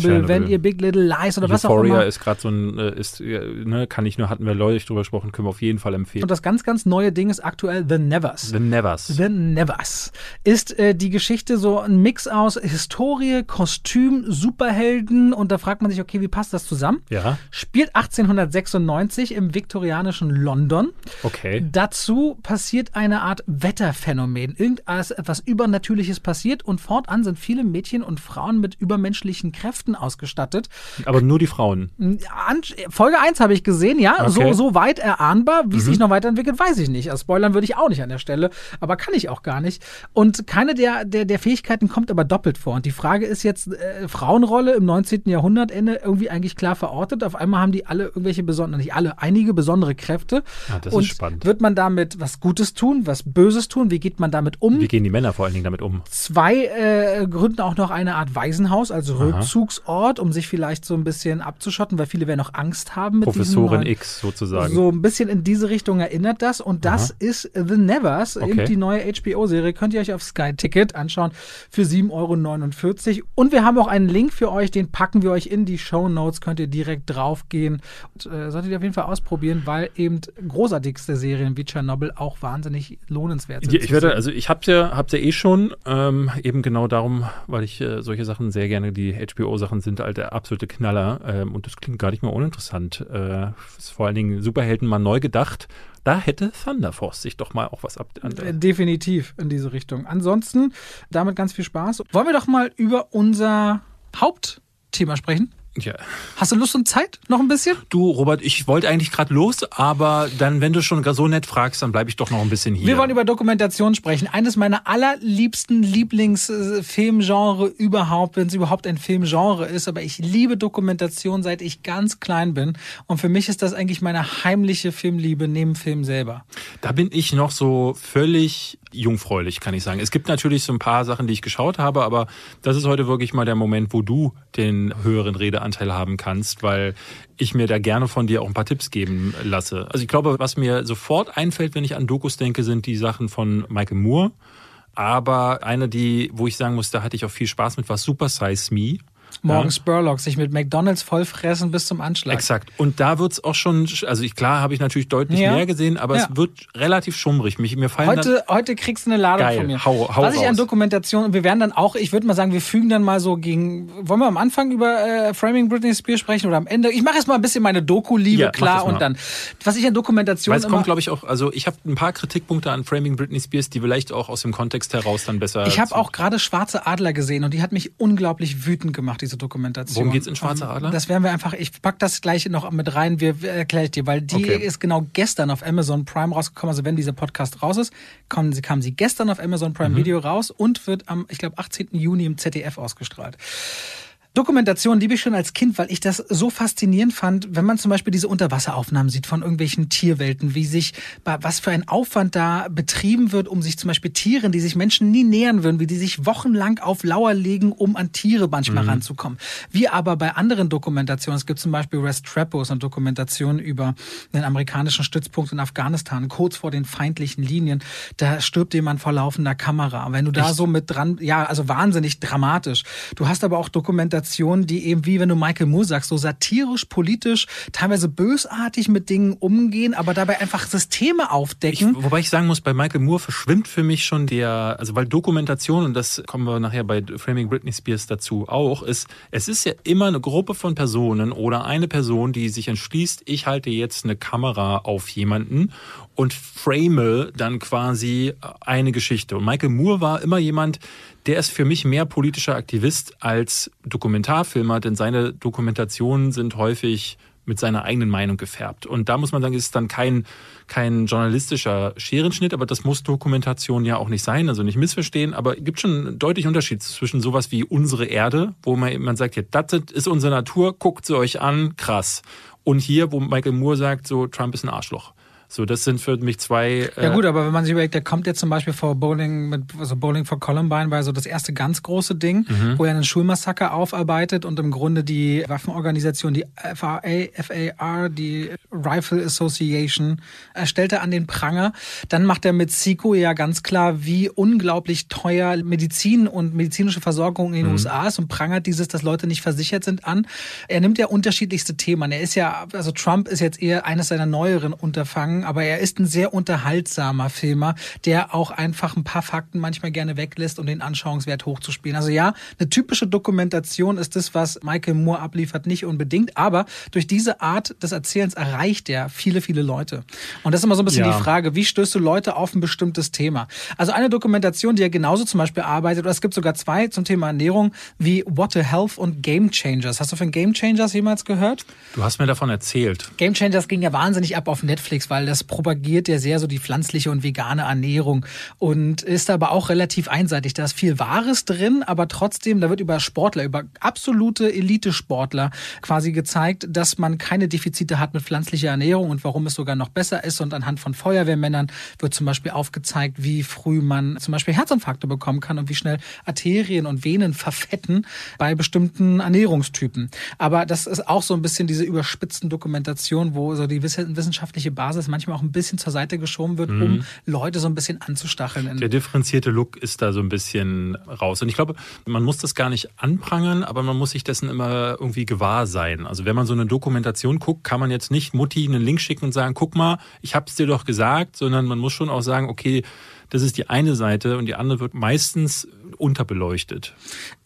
Tschernobyl. wenn ihr Big Little Lies oder was auch Euphoria immer. ist gerade so ein, äh, ist, ne, kann ich nur, hatten wir Leute drüber gesprochen, können wir auf jeden Fall empfehlen. Und das ganz, ganz neue Ding ist aktuell The Nevers. The Nevers. The Nevers ist äh, die Geschichte so ein Mix aus Historie, Kostüm, Superhelden und da fragt man sich, okay, wie passt das zusammen? Ja, Spielt 1896 im viktorianischen London. okay. Dazu passiert eine Art Wetterphänomen. Irgendetwas etwas Übernatürliches passiert und fortan sind viele Mädchen und Frauen mit übermenschlichen Kräften ausgestattet. Aber nur die Frauen. An, Folge 1 habe ich gesehen, ja, so, Okay. so weit erahnbar. Wie es sich noch weiterentwickelt, weiß ich nicht. Also spoilern würde ich auch nicht an der Stelle, aber kann ich auch gar nicht. Und keine der, der, der Fähigkeiten kommt aber doppelt vor. Und die Frage ist jetzt, äh, Frauenrolle im 19. Jahrhundertende irgendwie eigentlich klar verortet. Auf einmal haben die alle irgendwelche besonderen, nicht alle, einige besondere Kräfte. Ah, das ist Und spannend. Wird man damit was Gutes tun, was Böses tun? Wie geht man damit um? Wie gehen die Männer vor allen Dingen damit um? Zwei äh, gründen auch noch eine Art Waisenhaus, also Rückzugsort, um sich vielleicht so ein bisschen abzuschotten, weil viele werden noch Angst haben mit Professorin neuen- X sozusagen. So ein bisschen in diese Richtung erinnert das. Und das ist The Nevers, eben Okay. die neue HBO-Serie. Könnt ihr euch auf Sky Ticket anschauen für 7,49 Euro. Und wir haben auch einen Link für euch, den packen wir euch in die Show Notes. Könnt ihr direkt draufgehen. Und, äh, solltet ihr auf jeden Fall ausprobieren, weil eben großartigste Serien wie Chernobyl auch wahnsinnig lohnenswert sind. Ja, ich werde, also ich hab's ja, hab's ja eh schon, ähm, eben genau darum, weil ich äh, solche Sachen sehr gerne, die HBO-Sachen sind halt der absolute Knaller ähm, und das klingt gar nicht mal uninteressant. Äh, ist vor allen Dingen Superhelden mal neu gedacht. Da hätte Thunder Force sich doch mal auch was ab. Äh, Definitiv in diese Richtung. Ansonsten, damit ganz viel Spaß. Wollen wir doch mal über unser Hauptthema sprechen? Ja. Hast du Lust und Zeit? Noch ein bisschen? Du, Robert, ich wollte eigentlich gerade los, aber dann, wenn du schon so nett fragst, dann bleibe ich doch noch ein bisschen hier. Wir wollen über Dokumentation sprechen. Eines meiner allerliebsten Lieblingsfilmgenre überhaupt, wenn es überhaupt ein Filmgenre ist. Aber ich liebe Dokumentation, seit ich ganz klein bin. Und für mich ist das eigentlich meine heimliche Filmliebe neben Film selber. Da bin ich noch so völlig jungfräulich, kann ich sagen. Es gibt natürlich so ein paar Sachen, die ich geschaut habe, aber das ist heute wirklich mal der Moment, wo du den höheren Redeanteil haben kannst, weil ich mir da gerne von dir auch ein paar Tipps geben lasse. Also ich glaube, was mir sofort einfällt, wenn ich an Dokus denke, sind die Sachen von Michael Moore. Aber eine, die, wo ich sagen muss, da hatte ich auch viel Spaß mit, war Super Size Me. Morgen Ja. Spurlock, sich mit McDonalds vollfressen bis zum Anschlag. Exakt. Und da wird's auch schon, also ich, klar habe ich natürlich deutlich Ja. mehr gesehen, aber Ja. es wird relativ schummrig. Mich, mir fallen Heute, heute kriegst du eine Ladung Geil. von mir. Hau- hau Was ich an. Dokumentation, und wir werden dann auch, ich würde mal sagen, wir fügen dann mal so gegen, wollen wir am Anfang über äh, Framing Britney Spears sprechen oder am Ende? Ich mache jetzt mal ein bisschen meine Doku-Liebe klar und dann, was ich an Dokumentation Weil es kommt, glaube ich, auch, also ich habe ein paar Kritikpunkte an Framing Britney Spears, die vielleicht auch aus dem Kontext heraus dann besser. ich habe auch gerade Schwarze Adler gesehen und die hat mich unglaublich wütend gemacht, diese Dokumentation. Worum geht's in Ähm, Adler? Das werden wir einfach, ich pack das gleich noch mit rein, wir wir erkläre ich dir, weil die Okay. ist genau gestern auf Amazon Prime rausgekommen, also wenn dieser Podcast raus ist, kommen sie, kam sie gestern auf Amazon Mhm. Prime Video raus und wird am, ich glaube, 18. Juni im ZDF ausgestrahlt. Dokumentation liebe ich schon als Kind, weil ich das so faszinierend fand, wenn man zum Beispiel diese Unterwasseraufnahmen sieht von irgendwelchen Tierwelten, wie sich, was für ein Aufwand da betrieben wird, um sich zum Beispiel Tieren, die sich Menschen nie nähern würden, wie die sich wochenlang auf Lauer legen, um an Tiere manchmal mhm. ranzukommen. Wie aber bei anderen Dokumentationen, es gibt zum Beispiel Rest Trapos, eine Dokumentation über den amerikanischen Stützpunkt in Afghanistan, kurz vor den feindlichen Linien, da stirbt jemand vor laufender Kamera. Wenn du da Echt? so mit dran, ja, also wahnsinnig dramatisch. Du hast aber auch Dokumentationen, Dokumentationen, die eben wie wenn du Michael Moore sagst, so satirisch, politisch, teilweise bösartig mit Dingen umgehen, aber dabei einfach Systeme aufdecken. Ich, wobei ich sagen muss, bei Michael Moore verschwimmt für mich schon der, also weil Dokumentation, und das kommen wir nachher bei Framing Britney Spears dazu auch, ist, es ist ja immer eine Gruppe von Personen oder eine Person, die sich entschließt, ich halte jetzt eine Kamera auf jemanden und frame dann quasi eine Geschichte. Und Michael Moore war immer jemand, der ist für mich mehr politischer Aktivist als Dokumentarfilmer, denn seine Dokumentationen sind häufig mit seiner eigenen Meinung gefärbt. Und da muss man sagen, ist dann kein, kein journalistischer Scherenschnitt, aber das muss Dokumentation ja auch nicht sein, also nicht missverstehen, aber es gibt schon einen deutlichen Unterschied zwischen sowas wie unsere Erde, wo man, man sagt, ja, das ist unsere Natur, guckt sie euch an, krass. Und hier, wo Michael Moore sagt, so, Trump ist ein Arschloch. So, das sind für mich zwei. Äh ja gut, aber wenn man sich überlegt, der kommt jetzt zum Beispiel vor Bowling mit, also Bowling for Columbine war so das erste ganz große Ding, mhm. wo er einen Schulmassaker aufarbeitet und im Grunde die Waffenorganisation, die FAA, FAR, die Rifle Association, erstellt er an den Pranger. Dann macht er mit Siko ja ganz klar, wie unglaublich teuer Medizin und medizinische Versorgung in den mhm. USA ist und prangert dieses, dass Leute nicht versichert sind an. Er nimmt ja unterschiedlichste Themen. Er ist ja, also Trump ist jetzt eher eines seiner neueren Unterfangen aber er ist ein sehr unterhaltsamer Filmer, der auch einfach ein paar Fakten manchmal gerne weglässt, um den Anschauungswert hochzuspielen. Also ja, eine typische Dokumentation ist das, was Michael Moore abliefert, nicht unbedingt, aber durch diese Art des Erzählens erreicht er viele, viele Leute. Und das ist immer so ein bisschen ja. die Frage, wie stößt du Leute auf ein bestimmtes Thema? Also eine Dokumentation, die er genauso zum Beispiel arbeitet, oder es gibt sogar zwei zum Thema Ernährung, wie What a Health und Game Changers. Hast du von Game Changers jemals gehört? Du hast mir davon erzählt. Game Changers ging ja wahnsinnig ab auf Netflix, weil das propagiert ja sehr so die pflanzliche und vegane Ernährung und ist aber auch relativ einseitig. Da ist viel Wahres drin, aber trotzdem, da wird über Sportler, über absolute Elite-Sportler quasi gezeigt, dass man keine Defizite hat mit pflanzlicher Ernährung und warum es sogar noch besser ist. Und anhand von Feuerwehrmännern wird zum Beispiel aufgezeigt, wie früh man zum Beispiel Herzinfarkte bekommen kann und wie schnell Arterien und Venen verfetten bei bestimmten Ernährungstypen. Aber das ist auch so ein bisschen diese überspitzten Dokumentation, wo so die wissenschaftliche Basis manchmal manchmal auch ein bisschen zur Seite geschoben wird, mhm. um Leute so ein bisschen anzustacheln. Der differenzierte Look ist da so ein bisschen raus. Und ich glaube, man muss das gar nicht anprangern, aber man muss sich dessen immer irgendwie gewahr sein. Also wenn man so eine Dokumentation guckt, kann man jetzt nicht Mutti einen Link schicken und sagen, guck mal, ich hab's dir doch gesagt, sondern man muss schon auch sagen, okay, das ist die eine Seite und die andere wird meistens unterbeleuchtet.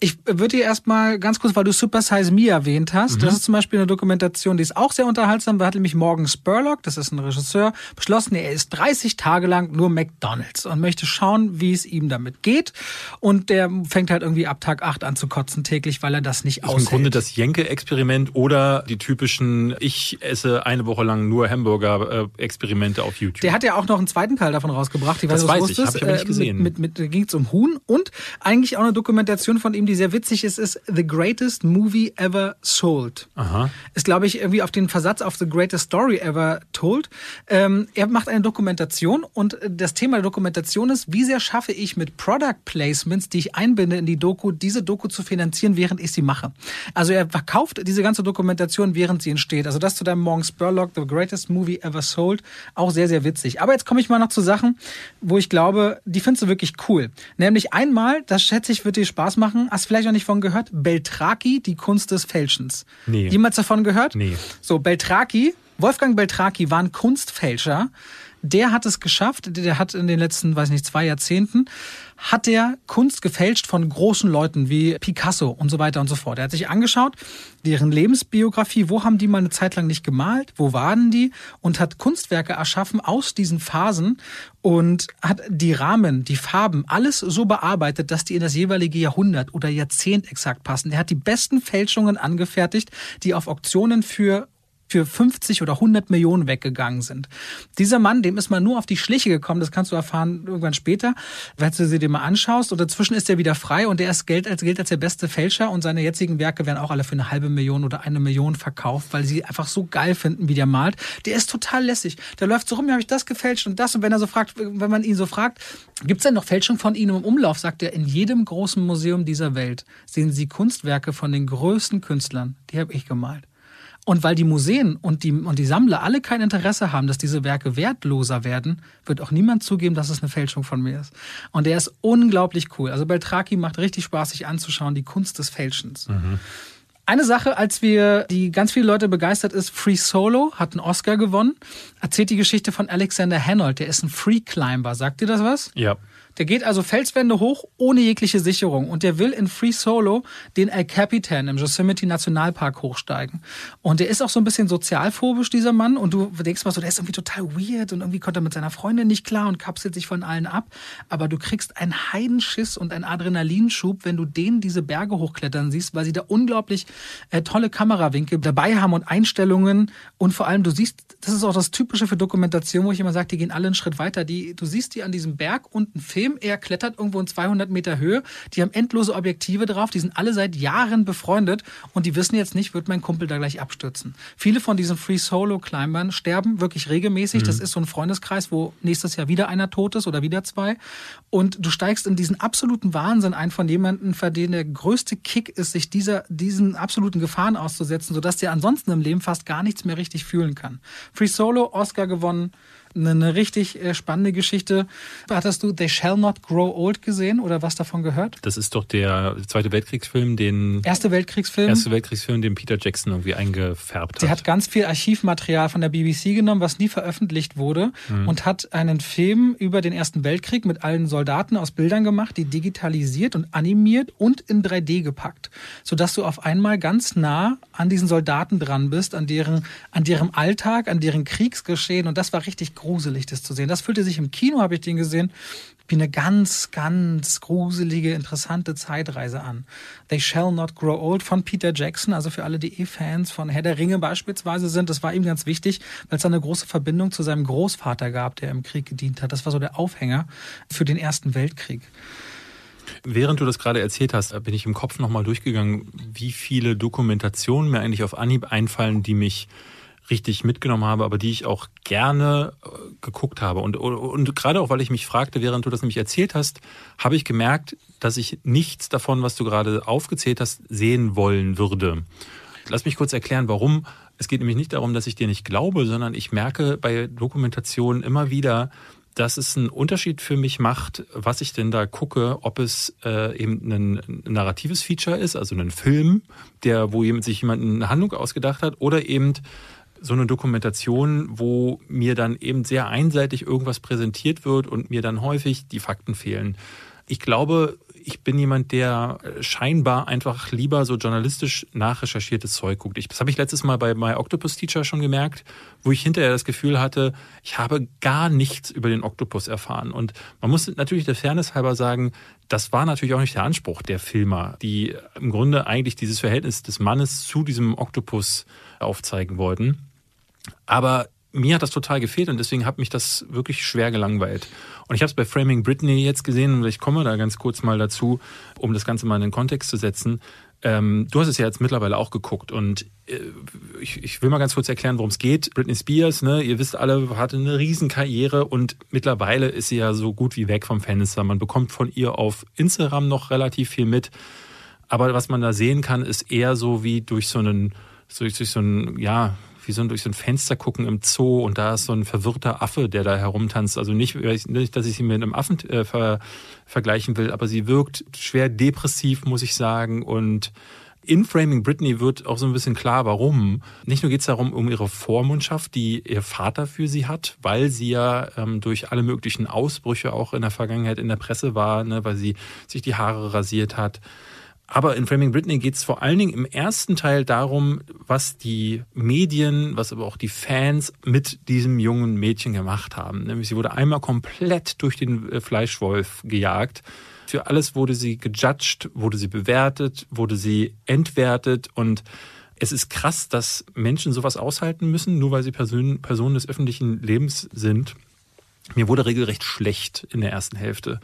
Ich würde dir erstmal ganz kurz, weil du Super Size Me erwähnt hast, mhm. das ist zum Beispiel eine Dokumentation, die ist auch sehr unterhaltsam. Da hat nämlich Morgan Spurlock, das ist ein Regisseur, beschlossen, er ist 30 Tage lang nur McDonalds und möchte schauen, wie es ihm damit geht. Und der fängt halt irgendwie ab Tag 8 an zu kotzen täglich, weil er das nicht aushält. Im Grunde das Jenke-Experiment oder die typischen, ich esse eine Woche lang nur Hamburger-Experimente auf YouTube. Der hat ja auch noch einen zweiten Teil davon rausgebracht. Ich weiß, das weiß ich, habe ich aber nicht gesehen. Mit, mit, mit ging es um Huhn und eigentlich auch eine Dokumentation von ihm, die sehr witzig ist, ist The Greatest Movie Ever Sold. Aha. Ist, glaube ich, irgendwie auf den Versatz auf The Greatest Story Ever Told. Ähm, er macht eine Dokumentation und das Thema der Dokumentation ist, wie sehr schaffe ich mit Product Placements, die ich einbinde in die Doku, diese Doku zu finanzieren, während ich sie mache. Also er verkauft diese ganze Dokumentation, während sie entsteht. Also das zu deinem Morgan Spurlock, The Greatest Movie Ever Sold, auch sehr, sehr witzig. Aber jetzt komme ich mal noch zu Sachen, wo ich glaube, die findest du wirklich cool. Nämlich einmal, das schätze ich, wird dir Spaß machen. Hast du vielleicht noch nicht von gehört? Beltraki, die Kunst des Fälschens. Nee. Jemals davon gehört? Nee. So, Beltraki, Wolfgang Beltraki war ein Kunstfälscher. Der hat es geschafft, der hat in den letzten, weiß nicht, zwei Jahrzehnten hat der Kunst gefälscht von großen Leuten wie Picasso und so weiter und so fort. Er hat sich angeschaut, deren Lebensbiografie, wo haben die mal eine Zeit lang nicht gemalt, wo waren die und hat Kunstwerke erschaffen aus diesen Phasen und hat die Rahmen, die Farben, alles so bearbeitet, dass die in das jeweilige Jahrhundert oder Jahrzehnt exakt passen. Er hat die besten Fälschungen angefertigt, die auf Auktionen für für 50 oder 100 Millionen weggegangen sind. Dieser Mann, dem ist man nur auf die Schliche gekommen, das kannst du erfahren irgendwann später, wenn du sie dir mal anschaust. Und dazwischen ist er wieder frei und der ist gilt als, gilt als der beste Fälscher und seine jetzigen Werke werden auch alle für eine halbe Million oder eine Million verkauft, weil sie einfach so geil finden, wie der malt. Der ist total lässig. Der läuft so rum, ja, habe ich das gefälscht und das. Und wenn er so fragt, wenn man ihn so fragt, gibt es denn noch Fälschung von Ihnen im Umlauf, sagt er, in jedem großen Museum dieser Welt sehen Sie Kunstwerke von den größten Künstlern. Die habe ich gemalt. Und weil die Museen und die, und die Sammler alle kein Interesse haben, dass diese Werke wertloser werden, wird auch niemand zugeben, dass es eine Fälschung von mir ist. Und der ist unglaublich cool. Also Beltraki macht richtig Spaß, sich anzuschauen, die Kunst des Fälschens. Mhm. Eine Sache, als wir, die ganz viele Leute begeistert ist, Free Solo hat einen Oscar gewonnen, erzählt die Geschichte von Alexander Hanold, der ist ein Free Climber. Sagt dir das was? Ja. Der geht also Felswände hoch ohne jegliche Sicherung und der will in Free Solo den El Capitan im Yosemite Nationalpark hochsteigen. Und der ist auch so ein bisschen sozialphobisch, dieser Mann. Und du denkst mal so, der ist irgendwie total weird und irgendwie kommt er mit seiner Freundin nicht klar und kapselt sich von allen ab. Aber du kriegst einen Heidenschiss und einen Adrenalinschub, wenn du den diese Berge hochklettern siehst, weil sie da unglaublich äh, tolle Kamerawinkel dabei haben und Einstellungen. Und vor allem, du siehst, das ist auch das Typische für Dokumentation, wo ich immer sage, die gehen alle einen Schritt weiter. Die, du siehst die an diesem Berg unten Film Film. Er klettert irgendwo in 200 Meter Höhe. Die haben endlose Objektive drauf. Die sind alle seit Jahren befreundet und die wissen jetzt nicht, wird mein Kumpel da gleich abstürzen. Viele von diesen Free Solo Climbern sterben wirklich regelmäßig. Mhm. Das ist so ein Freundeskreis, wo nächstes Jahr wieder einer tot ist oder wieder zwei. Und du steigst in diesen absoluten Wahnsinn ein von jemandem, für den der größte Kick ist, sich dieser, diesen absoluten Gefahren auszusetzen, sodass der ansonsten im Leben fast gar nichts mehr richtig fühlen kann. Free Solo, Oscar gewonnen eine, eine richtig äh, spannende Geschichte. Hattest du They Shall Not Grow Old gesehen oder was davon gehört? Das ist doch der Zweite Weltkriegsfilm, den Erste Weltkriegsfilm. Erste Weltkriegsfilm, den Peter Jackson irgendwie eingefärbt hat. Der hat ganz viel Archivmaterial von der BBC genommen, was nie veröffentlicht wurde, mhm. und hat einen Film über den Ersten Weltkrieg mit allen Soldaten aus Bildern gemacht, die digitalisiert und animiert und in 3D gepackt, sodass du auf einmal ganz nah an diesen Soldaten dran bist, an deren, an deren Alltag, an deren Kriegsgeschehen. Und das war richtig gruselig, das zu sehen. Das fühlte sich im Kino, habe ich den gesehen, wie eine ganz, ganz gruselige, interessante Zeitreise an. They Shall Not Grow Old von Peter Jackson, also für alle, die eh Fans von Herr der Ringe beispielsweise sind. Das war ihm ganz wichtig, weil es eine große Verbindung zu seinem Großvater gab, der im Krieg gedient hat. Das war so der Aufhänger für den Ersten Weltkrieg. Während du das gerade erzählt hast, bin ich im Kopf nochmal durchgegangen, wie viele Dokumentationen mir eigentlich auf Anhieb einfallen, die mich richtig mitgenommen habe, aber die ich auch gerne äh, geguckt habe. Und, und, und gerade auch, weil ich mich fragte, während du das nämlich erzählt hast, habe ich gemerkt, dass ich nichts davon, was du gerade aufgezählt hast, sehen wollen würde. Lass mich kurz erklären, warum. Es geht nämlich nicht darum, dass ich dir nicht glaube, sondern ich merke bei Dokumentationen immer wieder, dass es einen Unterschied für mich macht, was ich denn da gucke, ob es äh, eben ein narratives Feature ist, also ein Film, der, wo jemand, sich jemand eine Handlung ausgedacht hat, oder eben so eine Dokumentation, wo mir dann eben sehr einseitig irgendwas präsentiert wird und mir dann häufig die Fakten fehlen. Ich glaube, ich bin jemand, der scheinbar einfach lieber so journalistisch nachrecherchiertes Zeug guckt. Das habe ich letztes Mal bei My Octopus Teacher schon gemerkt, wo ich hinterher das Gefühl hatte, ich habe gar nichts über den Oktopus erfahren. Und man muss natürlich der Fairness halber sagen, das war natürlich auch nicht der Anspruch der Filmer, die im Grunde eigentlich dieses Verhältnis des Mannes zu diesem Oktopus aufzeigen wollten. Aber mir hat das total gefehlt und deswegen hat mich das wirklich schwer gelangweilt. Und ich habe es bei Framing Britney jetzt gesehen und ich komme da ganz kurz mal dazu, um das Ganze mal in den Kontext zu setzen. Ähm, du hast es ja jetzt mittlerweile auch geguckt und äh, ich, ich, will mal ganz kurz erklären, worum es geht. Britney Spears, ne, ihr wisst alle, hatte eine Riesenkarriere und mittlerweile ist sie ja so gut wie weg vom Fenster. Man bekommt von ihr auf Instagram noch relativ viel mit. Aber was man da sehen kann, ist eher so wie durch so einen, durch, durch so einen, ja, wie so ein, durch so ein Fenster gucken im Zoo und da ist so ein verwirrter Affe, der da herumtanzt. Also nicht, nicht dass ich sie mit einem Affen äh, ver, vergleichen will, aber sie wirkt schwer depressiv, muss ich sagen. Und in Framing Britney wird auch so ein bisschen klar, warum. Nicht nur geht es darum, um ihre Vormundschaft, die ihr Vater für sie hat, weil sie ja ähm, durch alle möglichen Ausbrüche auch in der Vergangenheit in der Presse war, ne, weil sie sich die Haare rasiert hat aber in Framing Britney geht es vor allen Dingen im ersten Teil darum, was die Medien, was aber auch die Fans mit diesem jungen Mädchen gemacht haben. Nämlich sie wurde einmal komplett durch den äh, Fleischwolf gejagt. Für alles wurde sie gejudged, wurde sie bewertet, wurde sie entwertet und Es ist krass, dass Menschen sowas aushalten müssen, nur weil sie Personen, Personen des öffentlichen Lebens sind. Mir wurde regelrecht schlecht in der ersten Hälfte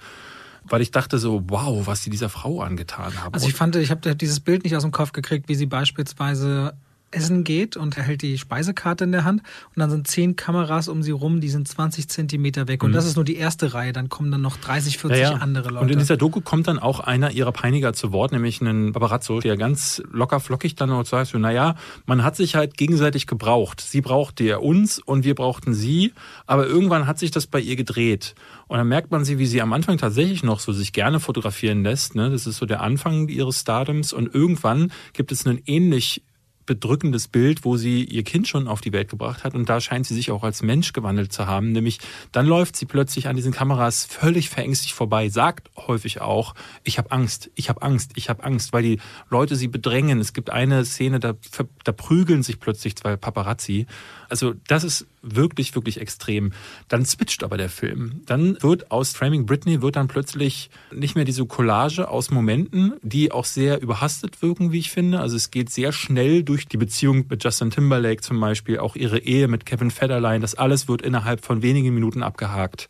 weil ich dachte so, wow, was sie dieser Frau angetan haben. Also ich fand, ich habe dieses Bild nicht aus dem Kopf gekriegt, wie sie beispielsweise essen geht und er hält die Speisekarte in der Hand und dann sind zehn Kameras um sie rum, die sind 20 Zentimeter weg und mhm. das ist nur die erste Reihe, dann kommen dann noch 30, 40 ja, ja. andere Leute. Und in dieser Doku kommt dann auch einer ihrer Peiniger zu Wort, nämlich ein Paparazzo, der ganz locker flockig dann noch sagt, so, naja, man hat sich halt gegenseitig gebraucht. Sie brauchte ja uns und wir brauchten sie, aber irgendwann hat sich das bei ihr gedreht. Und dann merkt man sie, wie sie am Anfang tatsächlich noch so sich gerne fotografieren lässt. Ne? Das ist so der Anfang ihres Stardoms. Und irgendwann gibt es einen ähnlich bedrückendes Bild, wo sie ihr Kind schon auf die Welt gebracht hat und da scheint sie sich auch als Mensch gewandelt zu haben. Nämlich dann läuft sie plötzlich an diesen Kameras völlig verängstigt vorbei, sagt häufig auch, ich habe Angst, ich habe Angst, ich habe Angst, weil die Leute sie bedrängen. Es gibt eine Szene, da, da prügeln sich plötzlich zwei Paparazzi. Also das ist wirklich, wirklich extrem. Dann switcht aber der Film. Dann wird aus Framing Britney wird dann plötzlich nicht mehr diese Collage aus Momenten, die auch sehr überhastet wirken, wie ich finde. Also es geht sehr schnell durch die Beziehung mit Justin Timberlake zum Beispiel, auch ihre Ehe mit Kevin Federline. Das alles wird innerhalb von wenigen Minuten abgehakt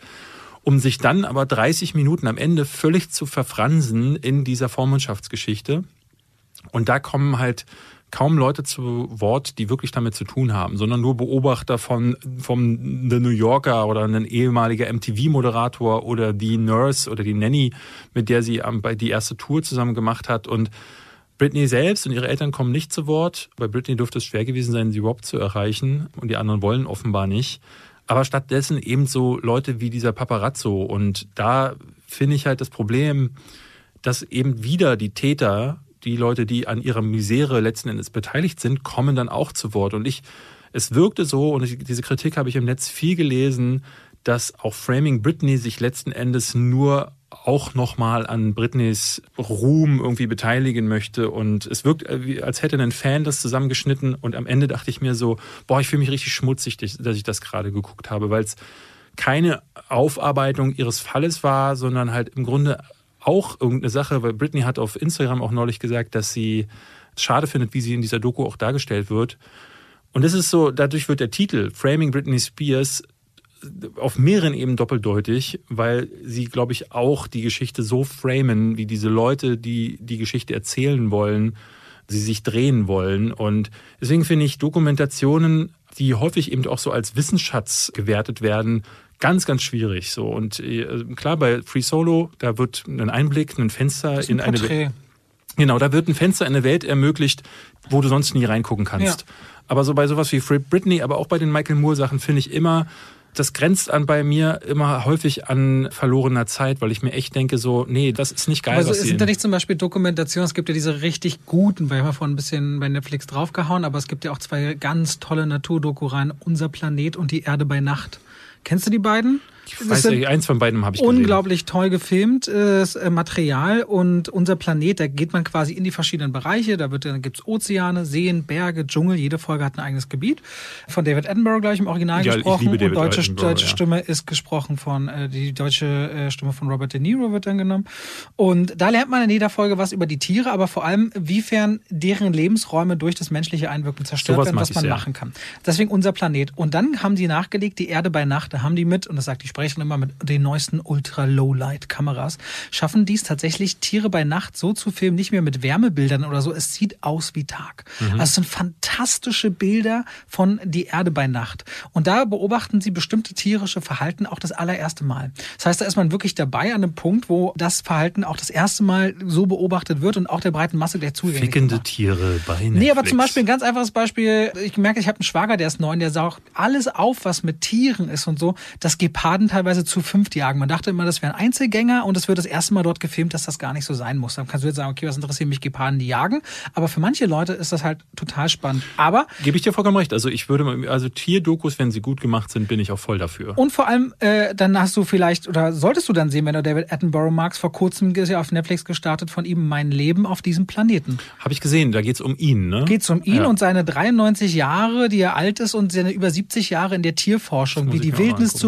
um sich dann aber 30 Minuten am Ende völlig zu verfransen in dieser Vormundschaftsgeschichte. Und da kommen halt kaum Leute zu Wort, die wirklich damit zu tun haben, sondern nur Beobachter von vom The New Yorker oder ein ehemaliger MTV-Moderator oder die Nurse oder die Nanny, mit der sie die erste Tour zusammen gemacht hat und Britney selbst und ihre Eltern kommen nicht zu Wort. Bei Britney dürfte es schwer gewesen sein, sie überhaupt zu erreichen und die anderen wollen offenbar nicht. Aber stattdessen eben so Leute wie dieser Paparazzo und da finde ich halt das Problem, dass eben wieder die Täter die Leute, die an ihrer Misere letzten Endes beteiligt sind, kommen dann auch zu Wort. Und ich, es wirkte so, und diese Kritik habe ich im Netz viel gelesen, dass auch Framing Britney sich letzten Endes nur auch nochmal an Britneys Ruhm irgendwie beteiligen möchte. Und es wirkt, äh, als hätte ein Fan das zusammengeschnitten. Und am Ende dachte ich mir so, boah, ich fühle mich richtig schmutzig, dass ich das gerade geguckt habe, weil es keine Aufarbeitung ihres Falles war, sondern halt im Grunde auch irgendeine Sache, weil Britney hat auf Instagram auch neulich gesagt, dass sie es schade findet, wie sie in dieser Doku auch dargestellt wird. Und es ist so, dadurch wird der Titel Framing Britney Spears auf mehreren Ebenen doppeldeutig, weil sie, glaube ich, auch die Geschichte so framen, wie diese Leute, die die Geschichte erzählen wollen, sie sich drehen wollen. Und deswegen finde ich Dokumentationen, die häufig eben auch so als Wissensschatz gewertet werden, ganz, ganz schwierig. So und äh, klar bei Free Solo, da wird ein Einblick, ein Fenster ein in eine Welt. Genau, da wird ein Fenster in eine Welt ermöglicht, wo du sonst nie reingucken kannst. Ja. Aber so bei sowas wie Free Britney, aber auch bei den Michael Moore Sachen finde ich immer, das grenzt an bei mir immer häufig an verlorener Zeit, weil ich mir echt denke so, nee, das ist nicht geil. Also es sind da nicht zum Beispiel Dokumentationen, es gibt ja diese richtig guten, weil ich mal vorhin ein bisschen bei Netflix draufgehauen, aber es gibt ja auch zwei ganz tolle Naturdoku-Reihen, Unser Planet und die Erde bei Nacht. Kennst du die beiden? Ich weiß nicht, eins von beiden habe ich gesehen. Unglaublich toll gefilmt, äh, Material und unser Planet, da geht man quasi in die verschiedenen Bereiche. Da wird, dann gibt's Ozeane, Seen, Berge, Dschungel. Jede Folge hat ein eigenes Gebiet. Von David Attenborough gleich im Original ja, gesprochen. und deutsche, deutsche ja. Stimme ist gesprochen von, äh, die deutsche äh, Stimme von Robert De Niro wird dann genommen. Und da lernt man in jeder Folge was über die Tiere, aber vor allem, wiefern deren Lebensräume durch das menschliche Einwirken zerstört so werden, was man machen kann. Deswegen unser Planet. Und dann haben die nachgelegt, die Erde bei Nacht, da haben die mit, und das sagt die sprechen immer mit den neuesten Ultra-Low-Light-Kameras, schaffen dies tatsächlich, Tiere bei Nacht so zu filmen, nicht mehr mit Wärmebildern oder so. Es sieht aus wie Tag. Mhm. Also es sind fantastische Bilder von die Erde bei Nacht. Und da beobachten sie bestimmte tierische Verhalten auch das allererste Mal. Das heißt, da ist man wirklich dabei an einem Punkt, wo das Verhalten auch das erste Mal so beobachtet wird und auch der breiten Masse der zugänglich Fickende gemacht. Tiere bei Netflix. Nee, aber zum Beispiel ein ganz einfaches Beispiel. Ich merke, ich habe einen Schwager, der ist neun, der saugt alles auf, was mit Tieren ist und so, dass Geparden teilweise zu fünft jagen. Man dachte immer, das wären Einzelgänger und es wird das erste Mal dort gefilmt, dass das gar nicht so sein muss. Dann kannst du jetzt sagen, okay, was interessiert mich Geparden, die jagen. Aber für manche Leute ist das halt total spannend. Aber. Gebe ich dir vollkommen recht. Also ich würde, also Tierdokus, wenn sie gut gemacht sind, bin ich auch voll dafür. Und vor allem, äh, dann hast du vielleicht, oder solltest du dann sehen, wenn du David Attenborough magst, vor kurzem ist ja auf Netflix gestartet von ihm Mein Leben auf diesem Planeten. Habe ich gesehen, da geht's um ihn, ne? Geht's um ihn ja. und seine 93 Jahre, die er alt ist und seine über 70 Jahre in der Tierforschung, wie die Wildnis angucken.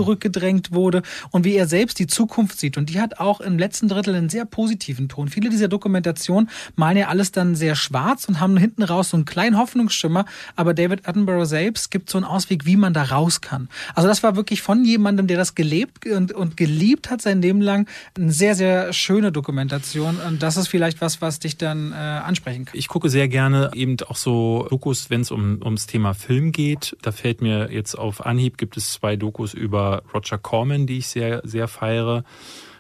Zurückgedrängt wurde und wie er selbst die Zukunft sieht. Und die hat auch im letzten Drittel einen sehr positiven Ton. Viele dieser Dokumentationen malen ja alles dann sehr schwarz und haben hinten raus so einen kleinen Hoffnungsschimmer. Aber David Attenborough selbst gibt so einen Ausweg, wie man da raus kann. Also das war wirklich von jemandem, der das gelebt und, und geliebt hat sein Leben lang, eine sehr, sehr schöne Dokumentation. Und das ist vielleicht was, was dich dann äh, ansprechen kann. Ich gucke sehr gerne eben auch so Dokus, wenn es um, ums Thema Film geht. Da fällt mir jetzt auf Anhieb, gibt es zwei Dokus über Roger Corman, die ich sehr, sehr feiere.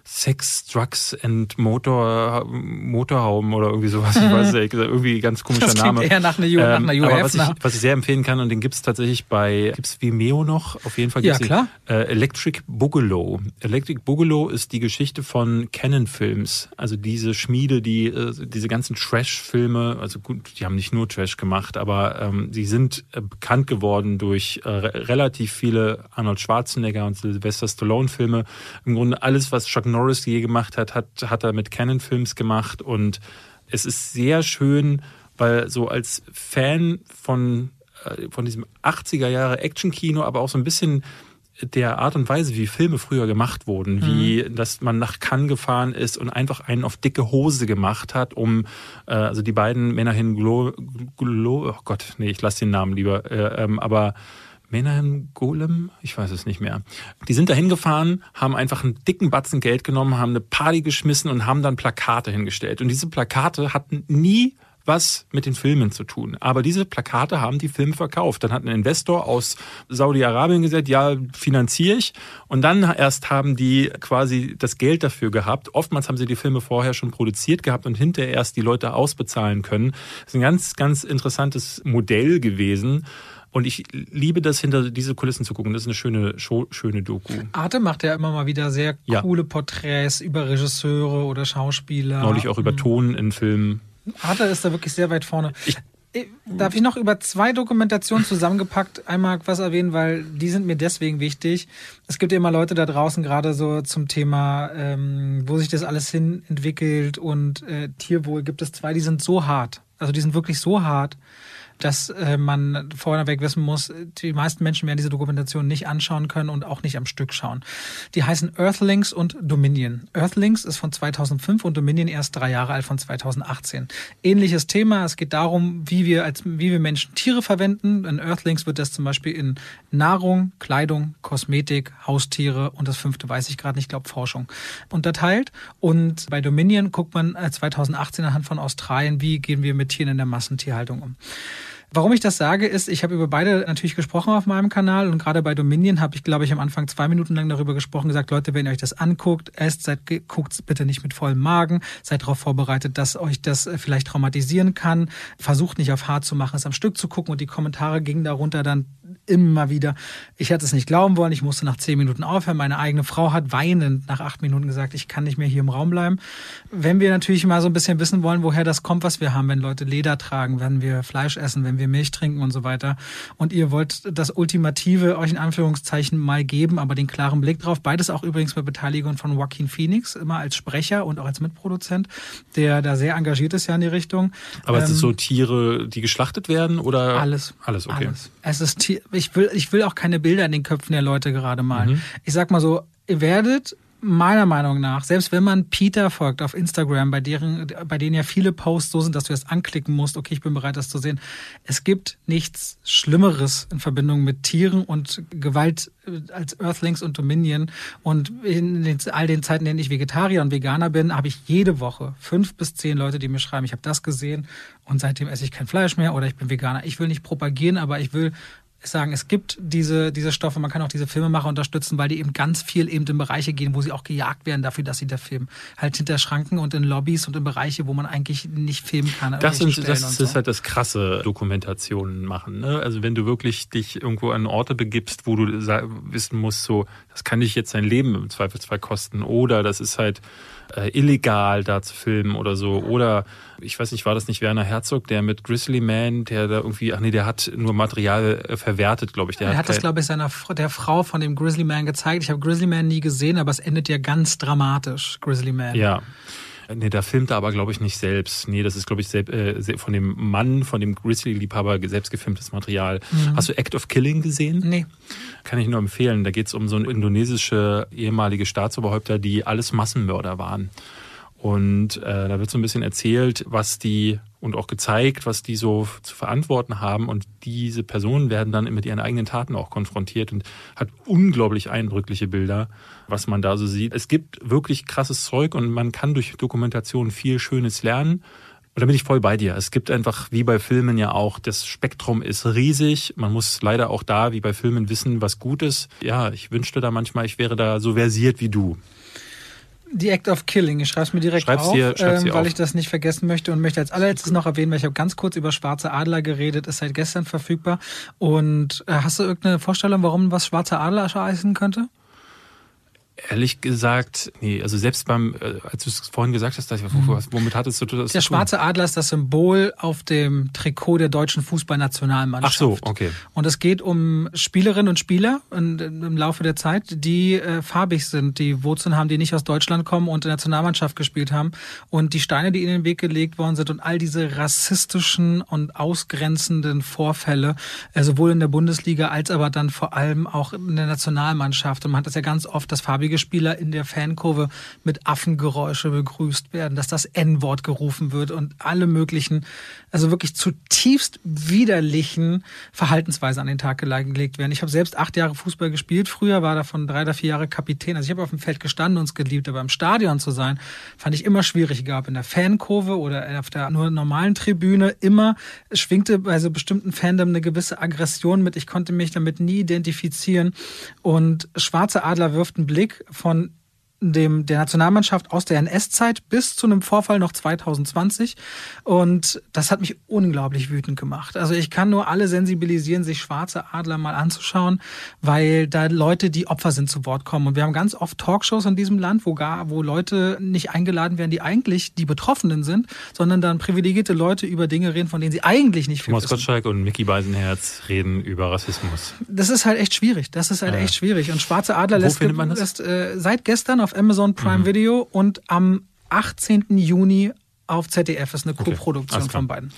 Sex, Drugs and Motor, Motorhome oder irgendwie sowas. Ich weiß nicht, [laughs] irgendwie ganz komischer Das Name. eher nach einer Ju- nach einer aber was ich, was ich sehr empfehlen kann, und den gibt's tatsächlich bei, gibt's Vimeo noch? Auf jeden Fall gibt's Ja, klar. Den, äh, Electric Boogaloo. Electric Boogaloo ist die Geschichte von Canon Films. Also diese Schmiede, die äh, diese ganzen Trash-Filme, also gut, die haben nicht nur Trash gemacht, aber ähm, sie sind äh, bekannt geworden durch äh, re- relativ viele Arnold Schwarzenegger und Sylvester Stallone-Filme. Im Grunde alles, was Chuck Norris je gemacht hat, hat, hat er mit Canon Films gemacht. Und es ist sehr schön, weil so als Fan von, äh, von diesem 80er Jahre Actionkino, aber auch so ein bisschen der Art und Weise, wie Filme früher gemacht wurden, wie dass man nach Cannes gefahren ist und einfach einen auf dicke Hose gemacht hat, um äh, also die beiden Menahem Glo, Glo oh Gott, nee, ich lasse den Namen lieber, äh, ähm, aber Menahem Golem, ich weiß es nicht mehr. Die sind da hingefahren, haben einfach einen dicken Batzen Geld genommen, haben eine Party geschmissen und haben dann Plakate hingestellt. Und diese Plakate hatten nie was mit den Filmen zu tun. Aber diese Plakate haben die Filme verkauft. Dann hat ein Investor aus Saudi-Arabien gesagt, ja, finanziere ich. Und dann erst haben die quasi das Geld dafür gehabt. Oftmals haben sie die Filme vorher schon produziert gehabt und hinterher erst die Leute ausbezahlen können. Das ist ein ganz, ganz interessantes Modell gewesen. Und ich liebe das, hinter diese Kulissen zu gucken. Das ist eine schöne, Show, schöne Doku. Arte macht ja immer mal wieder sehr Ja. coole Porträts über Regisseure oder Schauspieler. Neulich auch über Ton in Filmen. Arte ist da wirklich sehr weit vorne. Ich- Darf ich noch über zwei Dokumentationen zusammengepackt einmal was erwähnen, weil die sind mir deswegen wichtig. Es gibt ja immer Leute da draußen, gerade so zum Thema, ähm, wo sich das alles hin entwickelt und äh, Tierwohl, gibt es zwei, die sind so hart. Also die sind wirklich so hart, dass äh, man vorneweg wissen muss, die meisten Menschen werden diese Dokumentation nicht anschauen können und auch nicht am Stück schauen. Die heißen Earthlings und Dominion. Earthlings ist von 2005 und Dominion erst drei Jahre alt von 2018. Ähnliches Thema. Es geht darum, wie wir als wie wir Menschen Tiere verwenden. In Earthlings wird das zum Beispiel in Nahrung, Kleidung, Kosmetik, Haustiere und das fünfte weiß ich gerade nicht, ich glaube Forschung unterteilt. Und bei Dominion guckt man äh, 2018 anhand von Australien, wie gehen wir mit Tieren in der Massentierhaltung um. Warum ich das sage, ist, ich habe über beide natürlich gesprochen auf meinem Kanal und gerade bei Dominion habe ich, glaube ich, am Anfang zwei Minuten lang darüber gesprochen, gesagt, Leute, wenn ihr euch das anguckt, esst, seid, guckt bitte nicht mit vollem Magen, seid darauf vorbereitet, dass euch das äh, vielleicht traumatisieren kann, versucht nicht auf hart zu machen, es am Stück zu gucken und die Kommentare gingen darunter dann immer wieder. Ich hätte es nicht glauben wollen, ich musste nach zehn Minuten aufhören. Meine eigene Frau hat weinend nach acht Minuten gesagt, ich kann nicht mehr hier im Raum bleiben. Wenn wir natürlich mal so ein bisschen wissen wollen, woher das kommt, was wir haben, wenn Leute Leder tragen, wenn wir Fleisch essen, wenn wir Milch trinken und so weiter. Und ihr wollt das Ultimative euch in Anführungszeichen mal geben, aber den klaren Blick drauf. Beides auch übrigens mit Beteiligung von Joaquin Phoenix, immer als Sprecher und auch als Mitproduzent, der da sehr engagiert ist ja in die Richtung. Aber es Ähm, ist so Tiere, die geschlachtet werden oder? alles. Alles, okay. Alles. Es ist, Tier- ich will, ich will auch keine Bilder in den Köpfen der Leute gerade malen. Mhm. Ich sag mal so, ihr werdet meiner Meinung nach, selbst wenn man Peter folgt auf Instagram, bei deren, bei denen ja viele Posts so sind, dass du das anklicken musst, okay, ich bin bereit, das zu sehen. Es gibt nichts Schlimmeres in Verbindung mit Tieren und Gewalt äh, als Earthlings und Dominion. Und in den, all den Zeiten, in denen ich Vegetarier und Veganer bin, habe ich jede Woche fünf bis zehn Leute, die mir schreiben, ich habe das gesehen und seitdem esse ich kein Fleisch mehr oder ich bin Veganer. Ich will nicht propagieren, aber ich will sagen, es gibt diese, diese Stoffe, man kann auch diese Filmemacher unterstützen, weil die eben ganz viel eben in Bereiche gehen, wo sie auch gejagt werden dafür, dass sie der Film halt hinter Schranken und in Lobbys und in Bereiche, wo man eigentlich nicht filmen kann. an Das, sind, das ist so. halt das krasse Dokumentationen machen. Ne? Also wenn du wirklich dich irgendwo an Orte begibst, wo du wissen musst, so, das kann dich jetzt dein Leben im Zweifelsfall kosten. Oder das ist halt äh, illegal, da zu filmen oder so. Oder ich weiß nicht, war das nicht Werner Herzog, der mit Grizzly Man, der da irgendwie, ach nee, der hat nur Material äh, verwertet, glaube ich. Der Er hat das, kein- glaube ich, seiner der Frau von dem Grizzly Man gezeigt. Ich habe Grizzly Man nie gesehen, aber es endet ja ganz dramatisch, Grizzly Man. Ja. Nee, da filmt er aber, glaube ich, nicht selbst. Nee, das ist, glaube ich, selb, äh, von dem Mann, von dem Grizzly-Liebhaber selbst gefilmtes Material. Hast du Act of Killing gesehen? Nee. kann ich nur empfehlen. Da geht es um so indonesische ehemalige Staatsoberhäupter, die alles Massenmörder waren. Und äh, da wird so ein bisschen erzählt, was die und auch gezeigt, was die so zu verantworten haben. Und diese Personen werden dann mit ihren eigenen Taten auch konfrontiert und hat unglaublich eindrückliche Bilder, was man da so sieht. Es gibt wirklich krasses Zeug und man kann durch Dokumentation viel Schönes lernen. Und da bin ich voll bei dir. Es gibt einfach, wie bei Filmen ja auch, das Spektrum ist riesig. Man muss leider auch da, wie bei Filmen, wissen, was gut ist. Ja, ich wünschte da manchmal, ich wäre da so versiert wie du. The Act of Killing. Ich schreibe es mir direkt Schreib's auf, dir- ähm, weil auf. ich das nicht vergessen möchte und möchte als allerletztes noch erwähnen, weil ich habe ganz kurz über Schwarze Adler geredet, ist seit gestern verfügbar. Und äh, hast du irgendeine Vorstellung, warum was Schwarze Adler heißen könnte? Ehrlich gesagt, nee, also selbst beim, äh, als du es vorhin gesagt hast, dachte ich, wo- was- womit hattest du das Der zu tun? schwarze Adler ist das Symbol auf dem Trikot der deutschen Fußballnationalmannschaft. Ach so, okay. Und es geht um Spielerinnen und Spieler im Laufe der Zeit, die äh, farbig sind, die Wurzeln haben, die nicht aus Deutschland kommen und in der Nationalmannschaft gespielt haben. Und die Steine, die in den Weg gelegt worden sind und all diese rassistischen und ausgrenzenden Vorfälle, äh, sowohl in der Bundesliga als aber dann vor allem auch in der Nationalmannschaft. Und man hat das ja ganz oft, dass farbige Spieler in der Fankurve mit Affengeräusche begrüßt werden, dass das N-Wort gerufen wird und alle möglichen, also wirklich zutiefst widerlichen Verhaltensweisen an den Tag gelegt werden. Ich habe selbst acht Jahre Fußball gespielt. Früher war davon drei oder vier Jahre Kapitän. Also ich habe auf dem Feld gestanden und es geliebt, aber im Stadion zu sein, fand ich immer schwierig. Gab in der Fankurve oder auf der nur normalen Tribüne immer schwingte bei so bestimmten Fandom eine gewisse Aggression mit. Ich konnte mich damit nie identifizieren. Und Schwarze Adler wirft einen Blick von dem, der Nationalmannschaft aus der NS-Zeit bis zu einem Vorfall noch 2020. Und das hat mich unglaublich wütend gemacht. Also ich kann nur alle sensibilisieren, sich schwarze Adler mal anzuschauen, weil da Leute, die Opfer sind, zu Wort kommen. Und wir haben ganz oft Talkshows in diesem Land, wo gar, wo Leute nicht eingeladen werden, die eigentlich die Betroffenen sind, sondern dann privilegierte Leute über Dinge reden, von denen sie eigentlich nicht viel Thomas wissen. Gottschalk und Mickey Beisenherz reden über Rassismus. Das ist halt echt schwierig. Das ist halt Ja. echt schwierig. Und Schwarze Adler lässt, lässt äh, seit gestern auf Amazon Prime Video und am 18. Juni auf ZDF. Das ist eine Okay. Co-Produktion von beiden.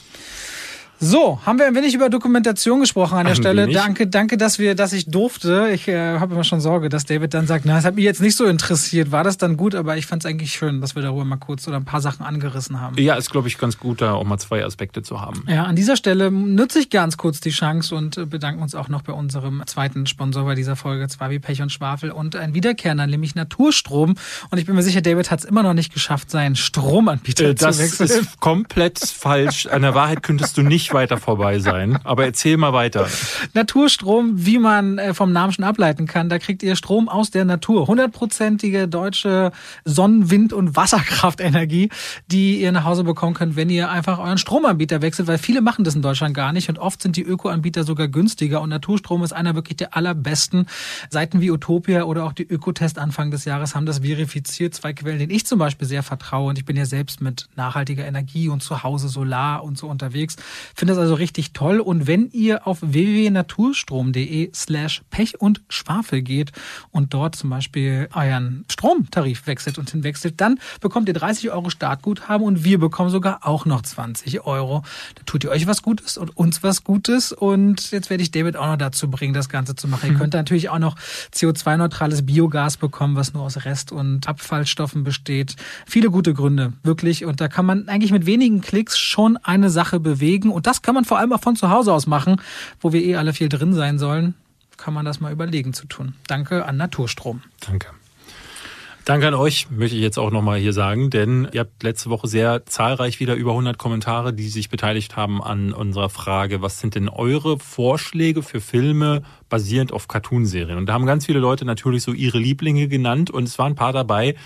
So, haben wir ein wenig über Dokumentation gesprochen an der Ein Stelle. Danke, danke, dass wir, dass ich durfte. Ich äh, habe immer schon Sorge, dass David dann sagt, na, das hat mich jetzt nicht so interessiert. War das dann gut? Aber ich fand es eigentlich schön, dass wir darüber mal kurz oder ein paar Sachen angerissen haben. Ja, ist, glaube ich, ganz gut, da auch mal zwei Aspekte zu haben. Ja, an dieser Stelle nutze ich ganz kurz die Chance und äh, bedanken uns auch noch bei unserem zweiten Sponsor bei dieser Folge, zwar wie Pech und Schwafel und ein Wiederkehrender, nämlich Naturstrom. Und ich bin mir sicher, David hat es immer noch nicht geschafft, seinen Stromanbieter Äh, Das zu wechseln. ist komplett falsch. An der Wahrheit könntest du nicht weiter vorbei sein. Aber erzähl mal weiter. Naturstrom, wie man äh, vom Namen schon ableiten kann, da kriegt ihr Strom aus der Natur. Hundertprozentige deutsche Sonnen-, Wind- und Wasserkraftenergie, die ihr nach Hause bekommen könnt, wenn ihr einfach euren Stromanbieter wechselt, weil viele machen das in Deutschland gar nicht und oft sind die Ökoanbieter sogar günstiger und Naturstrom ist einer wirklich der allerbesten. Seiten wie Utopia oder auch die Ökotest Anfang des Jahres haben das verifiziert. Zwei Quellen, denen ich zum Beispiel sehr vertraue und ich bin ja selbst mit nachhaltiger Energie und zu Hause Solar und so unterwegs. Finde das also richtig toll und wenn ihr auf www.naturstrom.de slash Pech und Schwafel geht und dort zum Beispiel euren Stromtarif wechselt und hinwechselt, dann bekommt ihr 30 Euro Startguthaben und wir bekommen sogar auch noch 20 Euro. Da tut ihr euch was Gutes und uns was Gutes und jetzt werde ich David auch noch dazu bringen, das Ganze zu machen. Ihr könnt natürlich auch noch CO2-neutrales Biogas bekommen, was nur aus Rest- und Abfallstoffen besteht. Viele gute Gründe, wirklich. Und da kann man eigentlich mit wenigen Klicks schon eine Sache bewegen. Und das kann man vor allem auch von zu Hause aus machen, wo wir eh alle viel drin sein sollen. Kann man das mal überlegen zu tun. Danke an Naturstrom. Danke. Danke an euch, möchte ich jetzt auch nochmal hier sagen, denn ihr habt letzte Woche sehr zahlreich wieder über 100 Kommentare, die sich beteiligt haben an unserer Frage, was sind denn eure Vorschläge für Filme basierend auf Cartoonserien? Und da haben ganz viele Leute natürlich so ihre Lieblinge genannt und es waren ein paar dabei,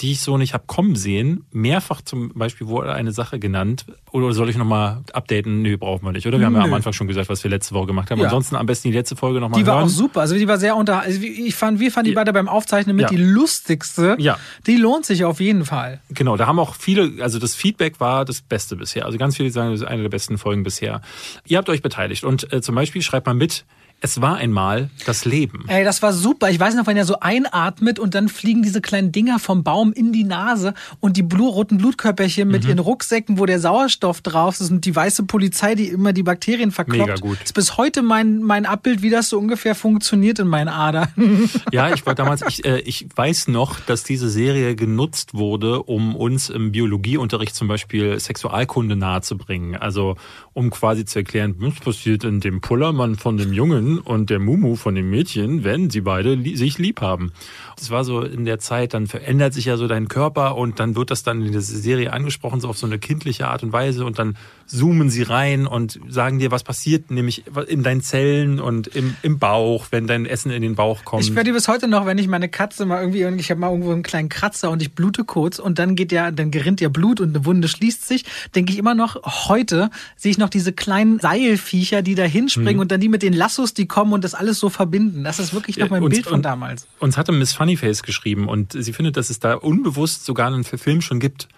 die ich so nicht hab kommen sehen. Mehrfach zum Beispiel wurde eine Sache genannt. Oder soll ich nochmal updaten? Nö, brauchen wir nicht, oder? Wir haben ja Nö. am Anfang schon gesagt, was wir letzte Woche gemacht haben. Ja. Ansonsten am besten die letzte Folge nochmal Die war hören. auch super. Also die war sehr unter. Also ich fand, wir fanden die Ja. beide beim Aufzeichnen mit Ja. die lustigste. Ja. Die lohnt sich auf jeden Fall. Genau, da haben auch viele, also das Feedback war das Beste bisher. Also ganz viele sagen, das ist eine der besten Folgen bisher. Ihr habt euch beteiligt und äh, zum Beispiel schreibt mal mit, Es war einmal das Leben. Ey, das war super. Ich weiß noch, wenn er so einatmet und dann fliegen diese kleinen Dinger vom Baum in die Nase und die blu roten Blutkörperchen Mhm. mit ihren Rucksäcken, wo der Sauerstoff drauf ist und die weiße Polizei, die immer die Bakterien verkloppt. Mega gut. Ist bis heute mein, mein Abbild, wie das so ungefähr funktioniert in meinen Adern. [laughs] Ja, ich war damals, ich, äh, ich weiß noch, dass diese Serie genutzt wurde, um uns im Biologieunterricht zum Beispiel Sexualkunde nahezubringen. Also um quasi zu erklären, was passiert in dem Pullermann von dem Jungen und der Mumu von dem Mädchen, wenn sie beide li sich lieb haben. Das war so in der Zeit, dann verändert sich ja so dein Körper und dann wird das dann in der Serie angesprochen, so auf so eine kindliche Art und Weise und dann zoomen sie rein und sagen dir, was passiert, nämlich in deinen Zellen und im, im Bauch, wenn dein Essen in den Bauch kommt. Ich werde bis heute noch, wenn ich meine Katze mal irgendwie, ich habe mal irgendwo einen kleinen Kratzer und ich blute kurz und dann geht ja, dann gerinnt ja Blut und eine Wunde schließt sich, denke ich immer noch, heute sehe ich noch diese kleinen Seilviecher, die da hinspringen und dann die mit den Lassos, die kommen und das alles so verbinden. Das ist wirklich noch Mhm. Mein uns- Bild von und- damals. Uns hatte Miss Funnyface geschrieben und sie findet, dass es da unbewusst sogar einen Film schon gibt.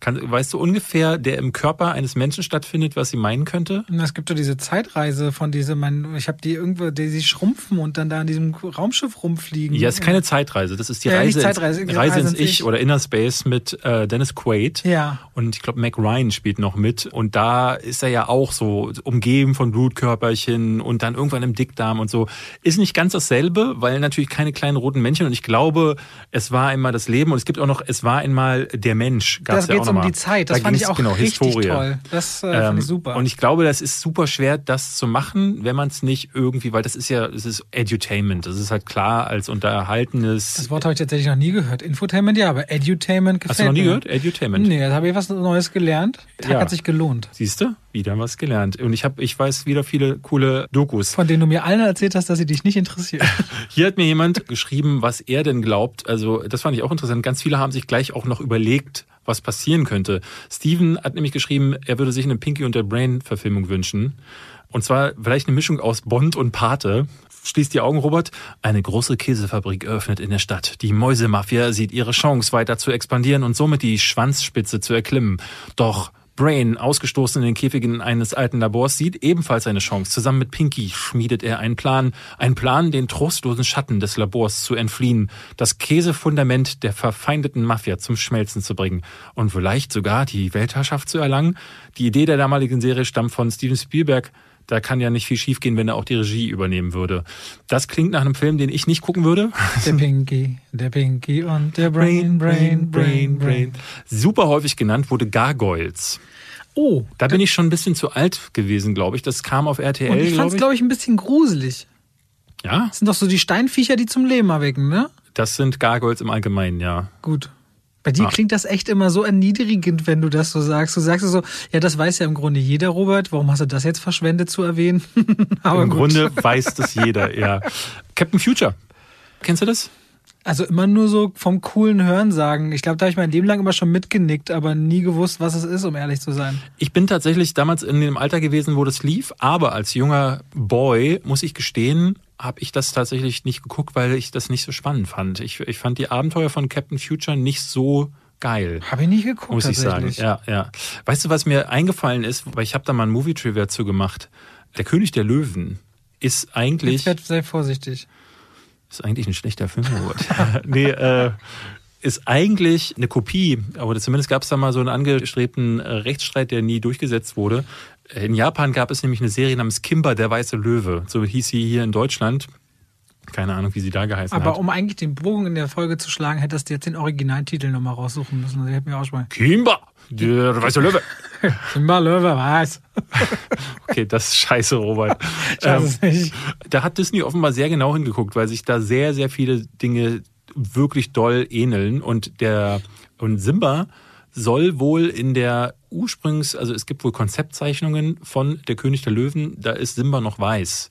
Kann, weißt du ungefähr, der im Körper eines Menschen stattfindet, was sie meinen könnte? Und Es gibt doch diese Zeitreise von diese, mein, ich habe die irgendwo, die sie schrumpfen und dann da in diesem Raumschiff rumfliegen. Ja, ist keine Zeitreise. Das ist die Ja, Reise, Zeitreise, ins, Reise ins ins Ich Ich. oder Inner Space mit äh, Dennis Quaid. Ja. Und ich glaube, Mac Ryan spielt noch mit. Und da ist er ja auch so umgeben von Blutkörperchen und dann irgendwann im Dickdarm und so. Ist nicht ganz dasselbe, weil natürlich keine kleinen roten Männchen. Und ich glaube, es war einmal das Leben und es gibt auch noch, es war einmal der Mensch. Gab's Das ja auch um die Zeit. Das Da fand ich auch genau, richtig Historie. toll. Das äh, Ähm, fand ich super. Und ich glaube, das ist super schwer, das zu machen, wenn man es nicht irgendwie, weil das ist ja, es ist Edutainment. Das ist halt klar als unterhaltenes. das Wort habe ich tatsächlich noch nie gehört. Infotainment ja, aber Edutainment gefällt Hast du noch nie mir. gehört? Edutainment. Nee, da habe ich was Neues gelernt. Tag Ja. hat sich gelohnt. Siehst du? Wieder was gelernt. Und ich habe, ich weiß wieder viele coole Dokus. Von denen du mir allen erzählt hast, dass sie dich nicht interessieren. [laughs] Hier hat mir jemand geschrieben, was er denn glaubt. Also, das fand ich auch interessant. Ganz viele haben sich gleich auch noch überlegt, was passieren könnte. Steven hat nämlich geschrieben, er würde sich eine Pinky und der Brain Verfilmung wünschen. Und zwar vielleicht eine Mischung aus Bond und Pate. Schließt die Augen, Robert. Eine große Käsefabrik eröffnet in der Stadt. Die Mäusemafia sieht ihre Chance, weiter zu expandieren und somit die Schwanzspitze zu erklimmen. Doch Brain, ausgestoßen in den Käfigen eines alten Labors, sieht ebenfalls eine Chance. Zusammen mit Pinky schmiedet er einen Plan. Einen Plan, den trostlosen Schatten des Labors zu entfliehen. Das Käsefundament der verfeindeten Mafia zum Schmelzen zu bringen. Und vielleicht sogar die Weltherrschaft zu erlangen. Die Idee der damaligen Serie stammt von Steven Spielberg. Da kann ja nicht viel schiefgehen, wenn er auch die Regie übernehmen würde. Das klingt nach einem Film, den ich nicht gucken würde. Der [laughs] Pinky, der Pinky und der Brain, Brain, Brain, Brain. Super häufig genannt wurde Gargoyles. Oh, Da bin ich schon ein bisschen zu alt gewesen, glaube ich. Das kam auf RTL, und ich fand es, glaube ich, ein bisschen gruselig. Ja, Das sind doch so die Steinviecher, die zum Leben erwecken, ne? das sind Gargoyles im Allgemeinen, ja. Gut. Bei dir Ah. klingt das echt immer so erniedrigend, wenn du das so sagst. Du sagst so, ja, das weiß ja im Grunde jeder, Robert. Warum hast du das jetzt verschwendet zu erwähnen? [laughs] Aber Im gut. Grunde weiß das jeder, ja. [laughs] Captain Future. Kennst du das? Also immer nur so vom coolen Hören sagen. Ich glaube, da habe ich mein Leben lang immer schon mitgenickt, aber nie gewusst, was es ist, um ehrlich zu sein. Ich bin tatsächlich damals in dem Alter gewesen, wo das lief, aber als junger Boy, muss ich gestehen, habe ich das tatsächlich nicht geguckt, weil ich das nicht so spannend fand. Ich, ich fand die Abenteuer von Captain Future nicht so geil. Habe ich nie geguckt, muss ich sagen. Ja, ja. Weißt du, was mir eingefallen ist? Weil ich habe da mal ein Movie Trivia zu gemacht. Der König der Löwen ist eigentlich Jetzt werd sehr vorsichtig. Ist eigentlich ein schlechter Film, Robert. [laughs] nee, äh, ist eigentlich eine Kopie, aber zumindest gab es da mal so einen angestrebten äh, Rechtsstreit, der nie durchgesetzt wurde. In Japan gab es nämlich eine Serie namens Kimba, der weiße Löwe. So hieß sie hier in Deutschland. Keine Ahnung, wie sie da geheißen Aber hat. um eigentlich den Bogen in der Folge zu schlagen, hättest du jetzt den Originaltitel nochmal raussuchen müssen. Das hätte mir auch schon mal. Kimba, der weiße Löwe. [laughs] Simba Löwe, was? [laughs] Okay, das ist scheiße, Robert. Ich weiß Ähm, es nicht. da hat Disney offenbar sehr genau hingeguckt, weil sich da sehr, sehr viele Dinge wirklich doll ähneln. Und der und Simba soll wohl in der Ursprungs, also es gibt wohl Konzeptzeichnungen von Der König der Löwen, da ist Simba noch weiß.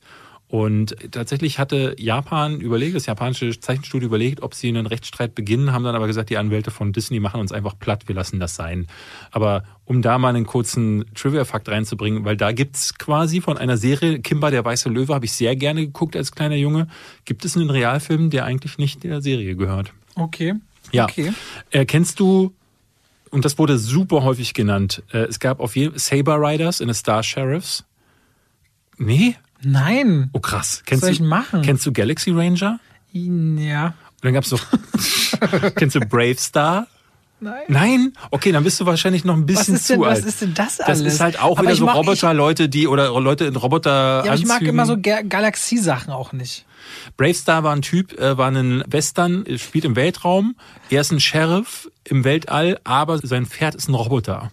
Und tatsächlich hatte Japan überlegt, das japanische Zeichenstudio überlegt, ob sie einen Rechtsstreit beginnen, haben dann aber gesagt, die Anwälte von Disney machen uns einfach platt, wir lassen das sein. Aber um da mal einen kurzen Trivia-Fakt reinzubringen, weil da gibt's quasi von einer Serie, Kimba, der weiße Löwe, habe ich sehr gerne geguckt als kleiner Junge, gibt es einen Realfilm, der eigentlich nicht der Serie gehört. Okay. Ja. Okay. Äh, kennst du, und das wurde super häufig genannt, äh, es gab auf jeden Saber Riders in the Star Sheriffs. Nee? Nein. Oh krass. Kennst soll ich du, machen? Kennst du Galaxy Ranger? Ja. Und dann gab's noch. [laughs] kennst du Brave Star? Nein. Nein? Okay, dann bist du wahrscheinlich noch ein Was bisschen ist, denn, zu alt. was ist denn das das alles? ist halt auch Aber wieder ich so Roboter-Leute, die oder Leute in Roboter Ich, ja, ich mag immer so Ga Galaxie-Sachen auch nicht. Brave Star war ein Typ, äh, war ein Western, spielt im Weltraum. Er ist ein Sheriff im Weltall, aber sein Pferd ist ein Roboter.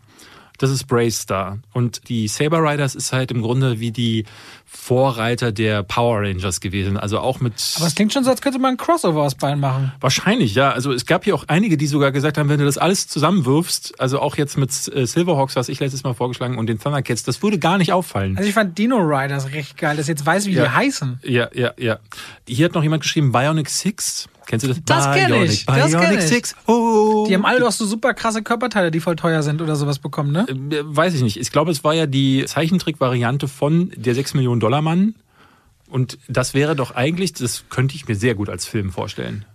Das ist Brave Star. Und die Saber Riders ist halt im Grunde wie die Vorreiter der Power Rangers gewesen. Also auch mit. Aber es klingt schon so, als könnte man ein Crossover aus beiden machen. Wahrscheinlich, ja. Also es gab hier auch einige, die sogar gesagt haben, wenn du das alles zusammenwirfst, also auch jetzt mit äh, Silverhawks, was ich letztes Mal vorgeschlagen, und den Thundercats, das würde gar nicht auffallen. Also ich fand Dino Riders richtig geil, dass ich jetzt weiß, wie Ja. die heißen. Ja, ja, ja. Hier hat noch jemand geschrieben, Bionic Six. Kennst du das? Das kenn Bionic, ich, das kenn ich. Six. Oh. Die haben alle doch so super krasse Körperteile, die voll teuer sind oder sowas bekommen, ne? Äh, Weiß ich nicht. Ich glaube, es war ja die Zeichentrick-Variante von der 6 Millionen Dollar Mann. Und das wäre doch eigentlich, das könnte ich mir sehr gut als Film vorstellen.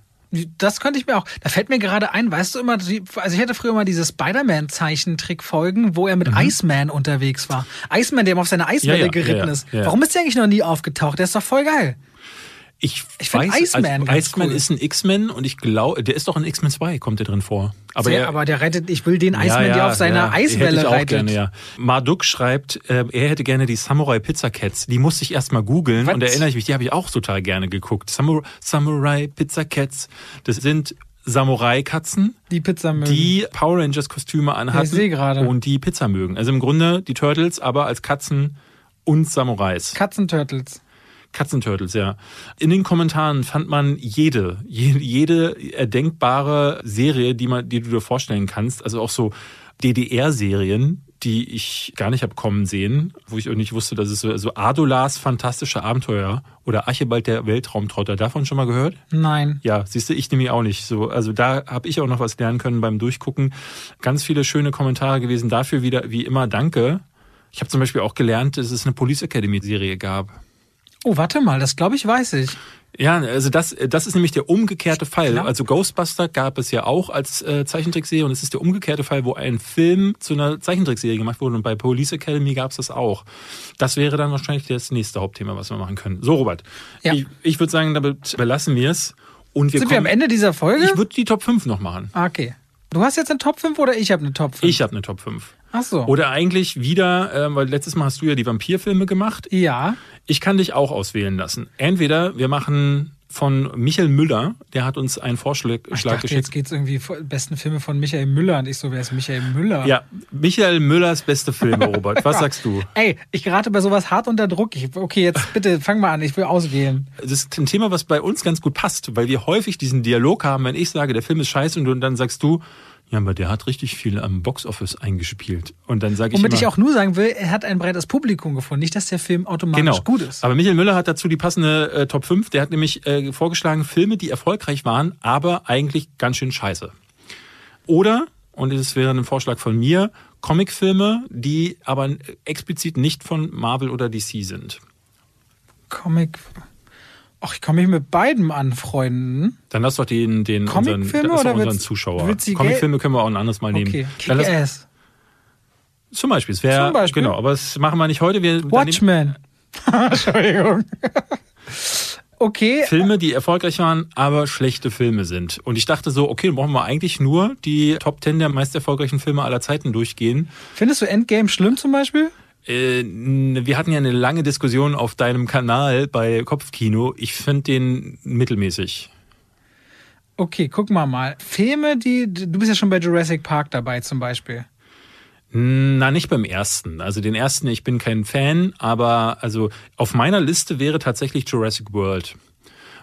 Das könnte ich mir auch. Da fällt mir gerade ein, weißt du immer, also ich hatte früher mal diese Spider-Man-Zeichentrick-Folgen, wo er mit Iceman unterwegs war. Iceman, der immer auf seine Eiswelle Mhm. Ja, ja, geritten ja, ist. Warum ist der eigentlich noch nie aufgetaucht? Der ist doch voll geil. Ich, Ich weiß, Iceman also, ganz Iceman cool. ist ein X-Men und ich glaube, der ist doch in X-Men 2, kommt der drin vor. Aber, Sehr, er, aber der rettet, ich will den Iceman, der auf seiner ja, Eiswelle hätte ich auch reitet. Gerne, ja. Marduk schreibt, äh, er hätte gerne die Samurai Pizza Cats. Die musste ich erst mal googeln und da erinnere ich mich, die habe ich auch total gerne geguckt. Samurai, Samurai Pizza Cats, das sind Samurai-Katzen, Die Pizza mögen. die Power Rangers Kostüme anhatten gerade. und die Pizza mögen. Also im Grunde die Turtles, aber als Katzen und Samurais. Katzenturtles. Katzenturtles, ja. In den Kommentaren fand man jede, jede, erdenkbare Serie, die man, die du dir vorstellen kannst. Also auch so DDR-Serien, die ich gar nicht hab kommen sehen, wo ich auch nicht wusste, dass es so, so Adolas fantastische Abenteuer oder Archibald der Weltraumtrauter. Davon schon mal gehört? Nein. Ja, siehst du, ich nämlich auch nicht. So, also da habe ich auch noch was lernen können beim Durchgucken. Ganz viele schöne Kommentare gewesen. Dafür wieder, wie immer, danke. Ich habe zum Beispiel auch gelernt, dass es eine Police Academy Serie gab. Oh, warte mal, das glaube ich, weiß ich. Ja, also das, das ist nämlich der umgekehrte Fall. glaub- Also Ghostbuster gab es ja auch als äh, Zeichentrickserie und es ist der umgekehrte Fall, wo ein Film zu einer Zeichentrickserie gemacht wurde und bei Police Academy gab es das auch. Das wäre dann wahrscheinlich das nächste Hauptthema, was wir machen können. So, Robert, Ja. ich, ich würde sagen, damit belassen wir es. Und wir Sind wir am kommen, Ende dieser Folge? Ich würde die Top 5 noch machen. Ah, okay. Du hast jetzt eine Top 5 oder ich habe eine Top 5? Ich habe eine Top 5. Ach so. Oder eigentlich wieder, äh, weil letztes Mal hast du ja die Vampirfilme gemacht. ja. Ich kann dich auch auswählen lassen. Entweder wir machen von Michael Müller, der hat uns einen Vorschlag Ich dachte, geschickt. jetzt geht's irgendwie vor- besten Filme von Michael Müller und ich so, wer ist Michael Müller? Ja, Michael Müllers beste Filme, Robert. Was [laughs] sagst du? Ey, ich gerate bei sowas hart unter Druck. Ich, okay, jetzt bitte fang mal an, ich will auswählen. Das ist ein Thema, was bei uns ganz gut passt, weil wir häufig diesen Dialog haben, wenn ich sage, der Film ist scheiße und dann sagst du, ja, aber der hat richtig viel am Boxoffice eingespielt. Und dann sage ich Womit immer, ich auch nur sagen will, er hat ein breites Publikum gefunden. Nicht, dass der Film automatisch Genau. gut ist. Aber Michael Müller hat dazu die passende äh, Top 5. Der hat nämlich äh, vorgeschlagen, Filme, die erfolgreich waren, aber eigentlich ganz schön scheiße. Oder, und das wäre ein Vorschlag von mir, Comicfilme, die aber explizit nicht von Marvel oder DC sind. Comic. Ach, ich kann mich mit beiden anfreunden. Dann lass doch den, den unseren, Comicfilme das ist doch oder unseren Zuschauer. Comicfilme können wir auch ein anderes Mal nehmen. Okay. Dann lass, Kick-Ass. zum Beispiel. Es wär, Zum Beispiel. Genau, aber das machen wir nicht heute. Wir, Watchmen. [laughs] Entschuldigung. okay. Filme, die erfolgreich waren, aber schlechte Filme sind. Und ich dachte so, okay, dann brauchen wir eigentlich nur die Top 10 der meist erfolgreichen Filme aller Zeiten durchgehen. Findest du Endgame schlimm zum Beispiel? Äh, wir hatten ja eine lange Diskussion auf deinem Kanal bei Kopfkino. Ich finde den mittelmäßig. Okay, guck mal mal. Filme, die. Du bist ja schon bei Jurassic Park dabei zum Beispiel. Na, nicht beim ersten. Also den ersten, ich bin kein Fan, aber also auf meiner Liste wäre tatsächlich Jurassic World.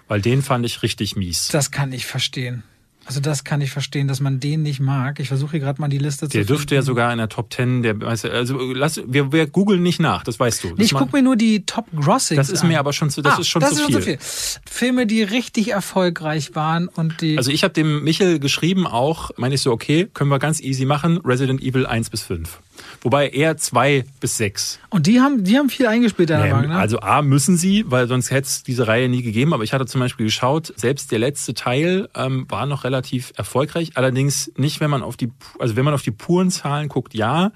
Weil den fand ich richtig mies. Das kann ich verstehen. Also das kann ich verstehen, dass man den nicht mag. Ich versuche hier gerade mal die Liste zu Der dürfte ja sogar in der Top 10 der also lass wir, wir googeln nicht nach, das weißt du. Das ich ma- guck mir nur die Top Grossings Das ist an. mir aber schon zu das ah, ist schon das zu ist viel. schon zu viel. Filme, die richtig erfolgreich waren und die. Also ich habe dem Michel geschrieben auch, meine ich so, okay, können wir ganz easy machen, Resident Evil 1 bis 5. Wobei eher zwei bis sechs. Und die haben, die haben viel eingespielt, deiner Meinung nach? Also A müssen sie, weil sonst hätte es diese Reihe nie gegeben. Aber ich hatte zum Beispiel geschaut, selbst der letzte Teil ähm, war noch relativ erfolgreich. Allerdings nicht, wenn man auf die, also wenn man auf die puren Zahlen guckt, ja.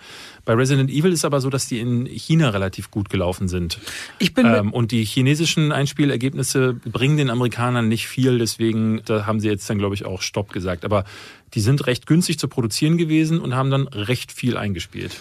Bei Resident Evil ist aber so, dass die in China relativ gut gelaufen sind. Ich bin ähm, und die chinesischen Einspielergebnisse bringen den Amerikanern nicht viel. Deswegen, da haben sie jetzt dann, glaube ich, auch Stopp gesagt. Aber die sind recht günstig zu produzieren gewesen und haben dann recht viel eingespielt.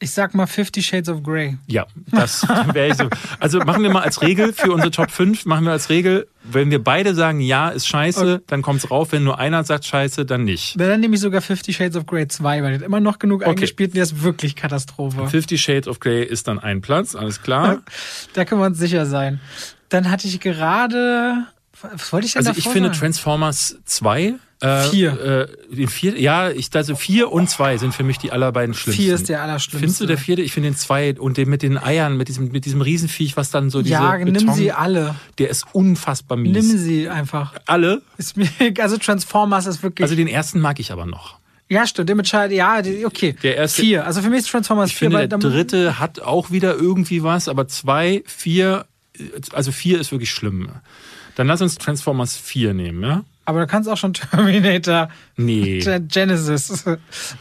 ich sag mal Fifty Shades of Grey. Ja, das [laughs] wäre ich so. Also machen wir mal als Regel für unsere Top 5, machen wir als Regel, wenn wir beide sagen, ja, ist scheiße, dann kommt's rauf. Wenn nur einer sagt scheiße, dann nicht. Dann nehme ich sogar Fifty Shades of Grey 2, weil hat immer noch genug eingespielt und der ist wirklich Katastrophe. Fifty Shades of Grey ist dann ein Platz, alles klar. [laughs] Da können wir uns sicher sein. Dann hatte ich gerade. Was wollte ich denn Also ich finde sagen? Transformers 2. Äh, Vier. Äh, vier, ja, ich, also vier und zwei sind für mich die allerbeiden schlimmsten. Vier ist der allerschlimmste. Findest du der vierte? Ich finde den zwei und den mit den Eiern, mit diesem, mit diesem Riesenviech, was dann so diese Ja, nimm Beton, sie alle. Der ist unfassbar mies. Nimm sie einfach. alle. Ist mir, [laughs] also Transformers ist wirklich. Also den ersten mag ich aber noch. ja, stimmt. Der mit Schall, ja, okay. Der erste- Vier. Also für mich ist Transformers Ich vier. finde, der dritte hat auch wieder irgendwie was, aber zwei, vier, also vier ist wirklich schlimm. Dann lass uns Transformers 4 nehmen, ja? Aber du kannst auch schon [laughs] Terminator. Nee. [laughs] Genesis.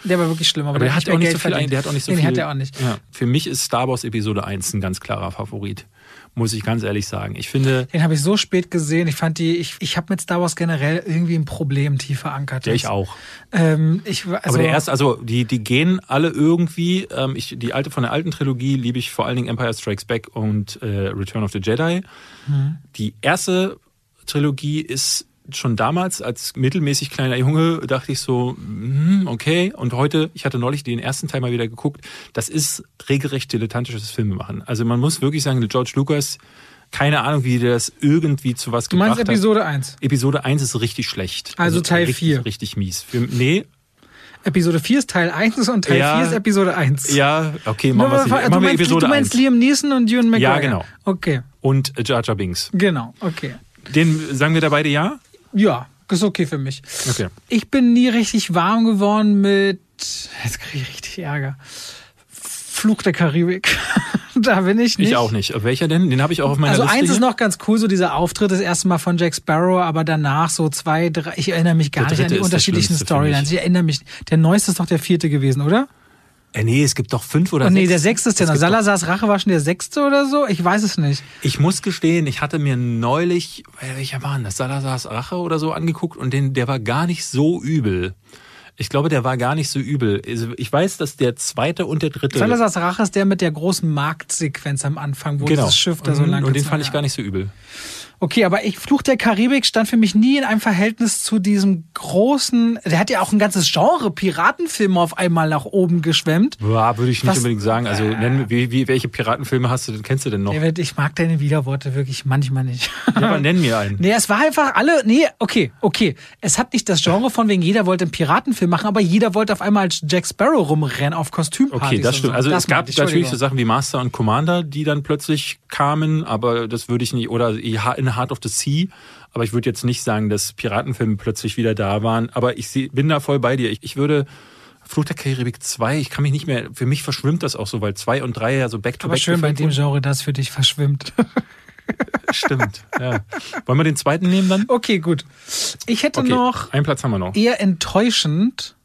Der war wirklich schlimm. Aber, Aber der hat auch nicht so viel, verdient. der hat auch nicht so nee, viel. Hat er auch nicht. Ja. Für mich ist Star Wars Episode 1 ein ganz klarer Favorit. Muss ich ganz ehrlich sagen. Ich finde, Den habe ich so spät gesehen. Ich fand die, ich, ich habe mit Star Wars generell irgendwie ein Problem tief verankert. ja, ich auch. Ähm, ich, also, Aber der erste, also die, die gehen alle irgendwie. Ähm, ich, die alte von der alten Trilogie liebe ich vor allen Dingen Empire Strikes Back und äh, Return of the Jedi. Mhm. Die erste Trilogie ist schon damals als mittelmäßig kleiner Junge dachte ich so, hm, okay. Und heute, ich hatte neulich den ersten Teil mal wieder geguckt. Das ist regelrecht dilettantisches Filmemachen. Also man muss wirklich sagen, George Lucas, keine Ahnung, wie der das irgendwie zu was du meinst gebracht hat. Episode 1. Episode 1 ist richtig schlecht. Also Teil richtig, 4. Richtig mies. Für, nee, Episode 4 ist Teil 1 und Teil Ja. 4 ist Episode 1. Ja, okay, machen, du, machen wir meinst, Episode du meinst 1. Liam Neeson und Ewan McGregor? Ja, genau. Okay, Und Jar Jar Binks. genau, okay. Den sagen wir da beide ja? Ja, ist okay für mich. Okay. Ich bin nie richtig warm geworden mit. Jetzt kriege ich richtig Ärger. Fluch der Karibik. [laughs] da bin ich nicht. Ich auch nicht. Welcher denn? Den habe ich auch auf meiner Also Liste. eins ist hier. noch ganz cool, so dieser Auftritt das erste Mal von Jack Sparrow, aber danach so zwei, drei, ich erinnere mich gar nicht an die ist unterschiedlichen Storylines. mich. Ich erinnere mich, der neueste ist doch der vierte gewesen, oder? Äh, nee, es gibt doch fünf oder Oh nee, sechs. der sechste ist doch- Salazars Rache war schon der sechste oder so? Ich weiß es nicht. Ich muss gestehen, ich hatte mir neulich, äh, welcher war denn das? Salazars Rache oder so angeguckt und den, der war gar nicht so übel. Ich glaube, der war gar nicht so übel. Also Ich weiß, dass der zweite und der dritte. Salazars Rache ist der mit der großen Marktsequenz am Anfang, wo genau. dieses Schiff da so Mhm, lang Und den fand ich ja. gar nicht so übel. Okay, aber ich Fluch der Karibik stand für mich nie in einem Verhältnis zu diesem großen. Der hat ja auch ein ganzes Genre Piratenfilme auf einmal nach oben geschwemmt. Ja, würde ich nicht Was- unbedingt sagen. Also, nenn, wie, wie, welche Piratenfilme hast du denn, kennst du denn noch? Ich mag deine Widerworte wirklich manchmal nicht. Ja, aber nenn mir einen. Nee, es war einfach alle. Nee, okay, okay. Es hat nicht das Genre von wegen jeder wollte einen Piratenfilm machen, aber jeder wollte auf einmal als Jack Sparrow rumrennen auf Kostümpartys. Okay, das stimmt. So. Also das es gab natürlich so. Sachen wie Master und Commander, die dann plötzlich kamen, aber das würde ich nicht, oder in Heart of the Sea, aber ich würde jetzt nicht sagen, dass Piratenfilme plötzlich wieder da waren. Aber ich seh- bin da voll bei dir. Ich, ich würde Fluch der Karibik 2, ich kann mich nicht mehr, für mich verschwimmt das auch so, weil 2 und 3 ja so back to Aber back schön bei dem. Genre, das für dich verschwimmt. [laughs] Stimmt, ja. Wollen wir den zweiten nehmen dann? okay, gut. Ich hätte Okay, noch einen Platz haben wir noch. eher enttäuschend.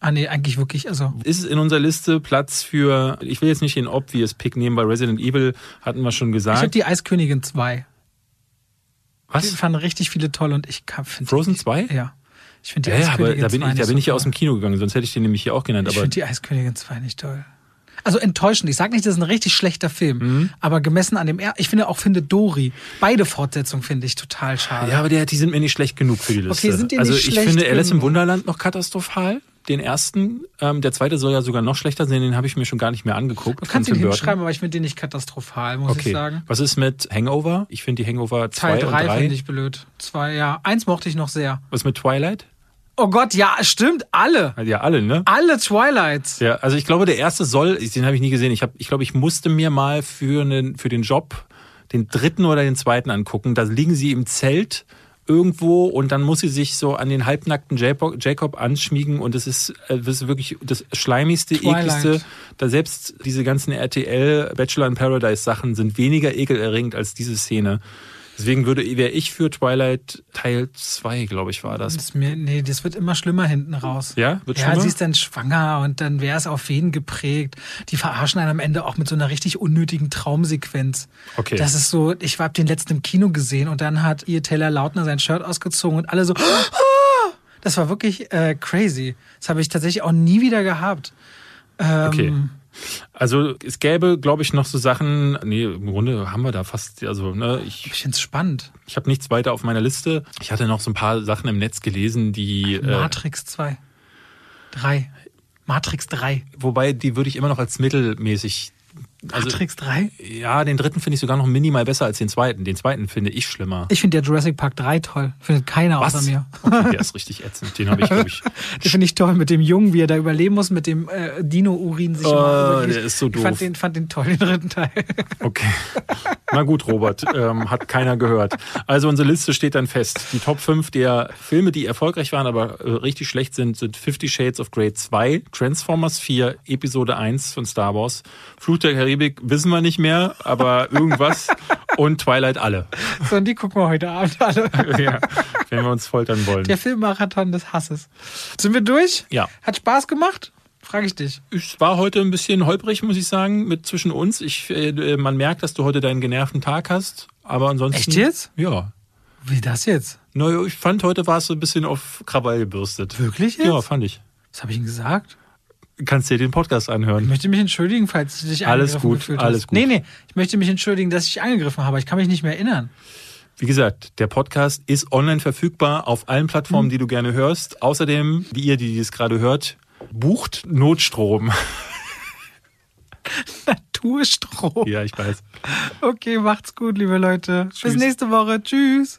Ah nee, eigentlich wirklich, also. Ist in unserer Liste Platz für, ich will jetzt nicht den Obvious Pick nehmen, bei Resident Evil hatten wir schon Ich habe gesagt. die Eiskönigin 2. Die Was? fanden richtig viele toll und ich finde Frozen 2? Ja. Ich finde die Ja, ja, aber Eiskönigin da bin 2 ich, da bin ich ja aus dem. Kino gegangen, sonst hätte ich den nämlich hier auch genannt. Ich finde die Eiskönigin 2 nicht toll. Also enttäuschend. Ich sage nicht, das ist ein richtig schlechter Film. Mhm. Aber gemessen an dem er ich finde auch finde Dory. Beide Fortsetzungen finde ich total schade. ja, aber der, die sind mir nicht schlecht genug für die Liste. Okay, sind die also nicht ich schlecht finde Alice im? Wunderland noch katastrophal. Den ersten, ähm, der zweite soll ja sogar noch schlechter sein, den habe ich mir schon gar nicht mehr angeguckt. Du kannst ihn hinschreiben, aber ich finde den nicht katastrophal, muss ich Okay. sagen. Was ist mit Hangover? Ich finde die Hangover 2 Teil und 3 3. finde ich blöd. Zwei, ja. Eins mochte ich noch sehr. Was mit Twilight? Oh Gott, ja, stimmt. Alle. Ja, alle, ne? Alle Twilights. Ja, also ich glaube, der erste soll, den habe ich nie gesehen. Ich, hab, ich glaube, ich musste mir mal für, einen, für den Job den dritten oder den zweiten angucken. Da liegen sie im Zelt irgendwo und dann muss sie sich so an den halbnackten Jacob, Jacob anschmiegen und es ist, äh, das ist wirklich das schleimigste, Twilight. ekligste. Da selbst diese ganzen RTL Bachelor in Paradise Sachen sind weniger ekelerregend als diese Szene. Deswegen würde wäre ich für Twilight Teil 2, glaube ich, war das. Das, ist mir, nee, das wird immer schlimmer hinten raus. Ja, wird Ja, schlimmer? sie ist dann schwanger und dann wäre es auf wen geprägt. Die verarschen einen am Ende auch mit so einer richtig unnötigen Traumsequenz. Okay. Das ist so, ich habe den letzten im Kino gesehen und dann hat ihr Taylor Lautner sein Shirt ausgezogen und alle so, "Ah!" das war wirklich äh, crazy. Das habe ich tatsächlich auch nie wieder gehabt. Ähm, Okay. Also es gäbe, glaube ich, noch so Sachen. Nee, im Grunde haben wir da fast. Also ne, ich, Ich finde es spannend. ich habe nichts weiter auf meiner Liste. Ich hatte noch so ein paar Sachen im Netz gelesen, die. Äh, Matrix 2. 3. Matrix 3. wobei die würde ich immer noch als mittelmäßig. Also, Matrix 3? ja, den dritten finde ich sogar noch minimal besser als den zweiten. Den zweiten finde ich schlimmer. Ich finde ja Jurassic Park 3 toll. Findet keiner außer mir. [laughs] Okay, der ist richtig ätzend. Den habe ich, glaube ich. [laughs] Den finde ich toll mit dem Jungen, wie er da überleben muss, mit dem äh, Dino-Urin sich Oh, die- der ist so Ich doof. fand den, fand den toll, den dritten Teil. [laughs] Okay. Na gut, Robert, ähm, hat keiner gehört. Also unsere Liste steht dann fest. Die Top 5 der Filme, die erfolgreich waren, aber äh, richtig schlecht sind, sind Fifty Shades of Grey 2, Transformers 4, Episode 1 von Star Wars, Fluch der Karibik wissen wir nicht mehr, aber irgendwas und Twilight alle. So, und die gucken wir heute Abend alle. [laughs] ja, wenn wir uns foltern wollen. Der Filmmarathon des Hasses. Sind wir durch? Ja. Hat Spaß gemacht? Frage ich dich. Es war heute ein bisschen holprig, muss ich sagen, mit zwischen uns. Ich, äh, man merkt, dass du heute deinen genervten Tag hast, aber ansonsten. Echt jetzt? Ja. Wie das jetzt? Naja, ich fand, heute war es so ein bisschen auf Krawall gebürstet. Wirklich jetzt? Ja, fand ich. Was habe ich Ihnen gesagt? Kannst dir den Podcast Ich anhören. möchte mich entschuldigen, falls ich dich Alles angegriffen gut, gefühlt alles hast. gut. Nee, nee, ich möchte mich entschuldigen, dass ich angegriffen habe. Ich kann mich nicht mehr erinnern. Wie gesagt, der Podcast ist online verfügbar auf allen Hm. Plattformen, die du gerne hörst. Außerdem, wie ihr, die es gerade hört, bucht Notstrom. [laughs] Naturstrom. ja, ich weiß. Okay, macht's gut, liebe Leute. Bis Tschüss. nächste Woche. Tschüss.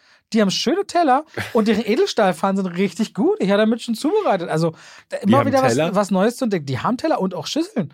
Die haben schöne Teller und deren Edelstahlpfannen sind richtig gut. Ich habe damit schon zubereitet. Also immer wieder was, was Neues zu entdecken. Die haben Teller und auch Schüsseln.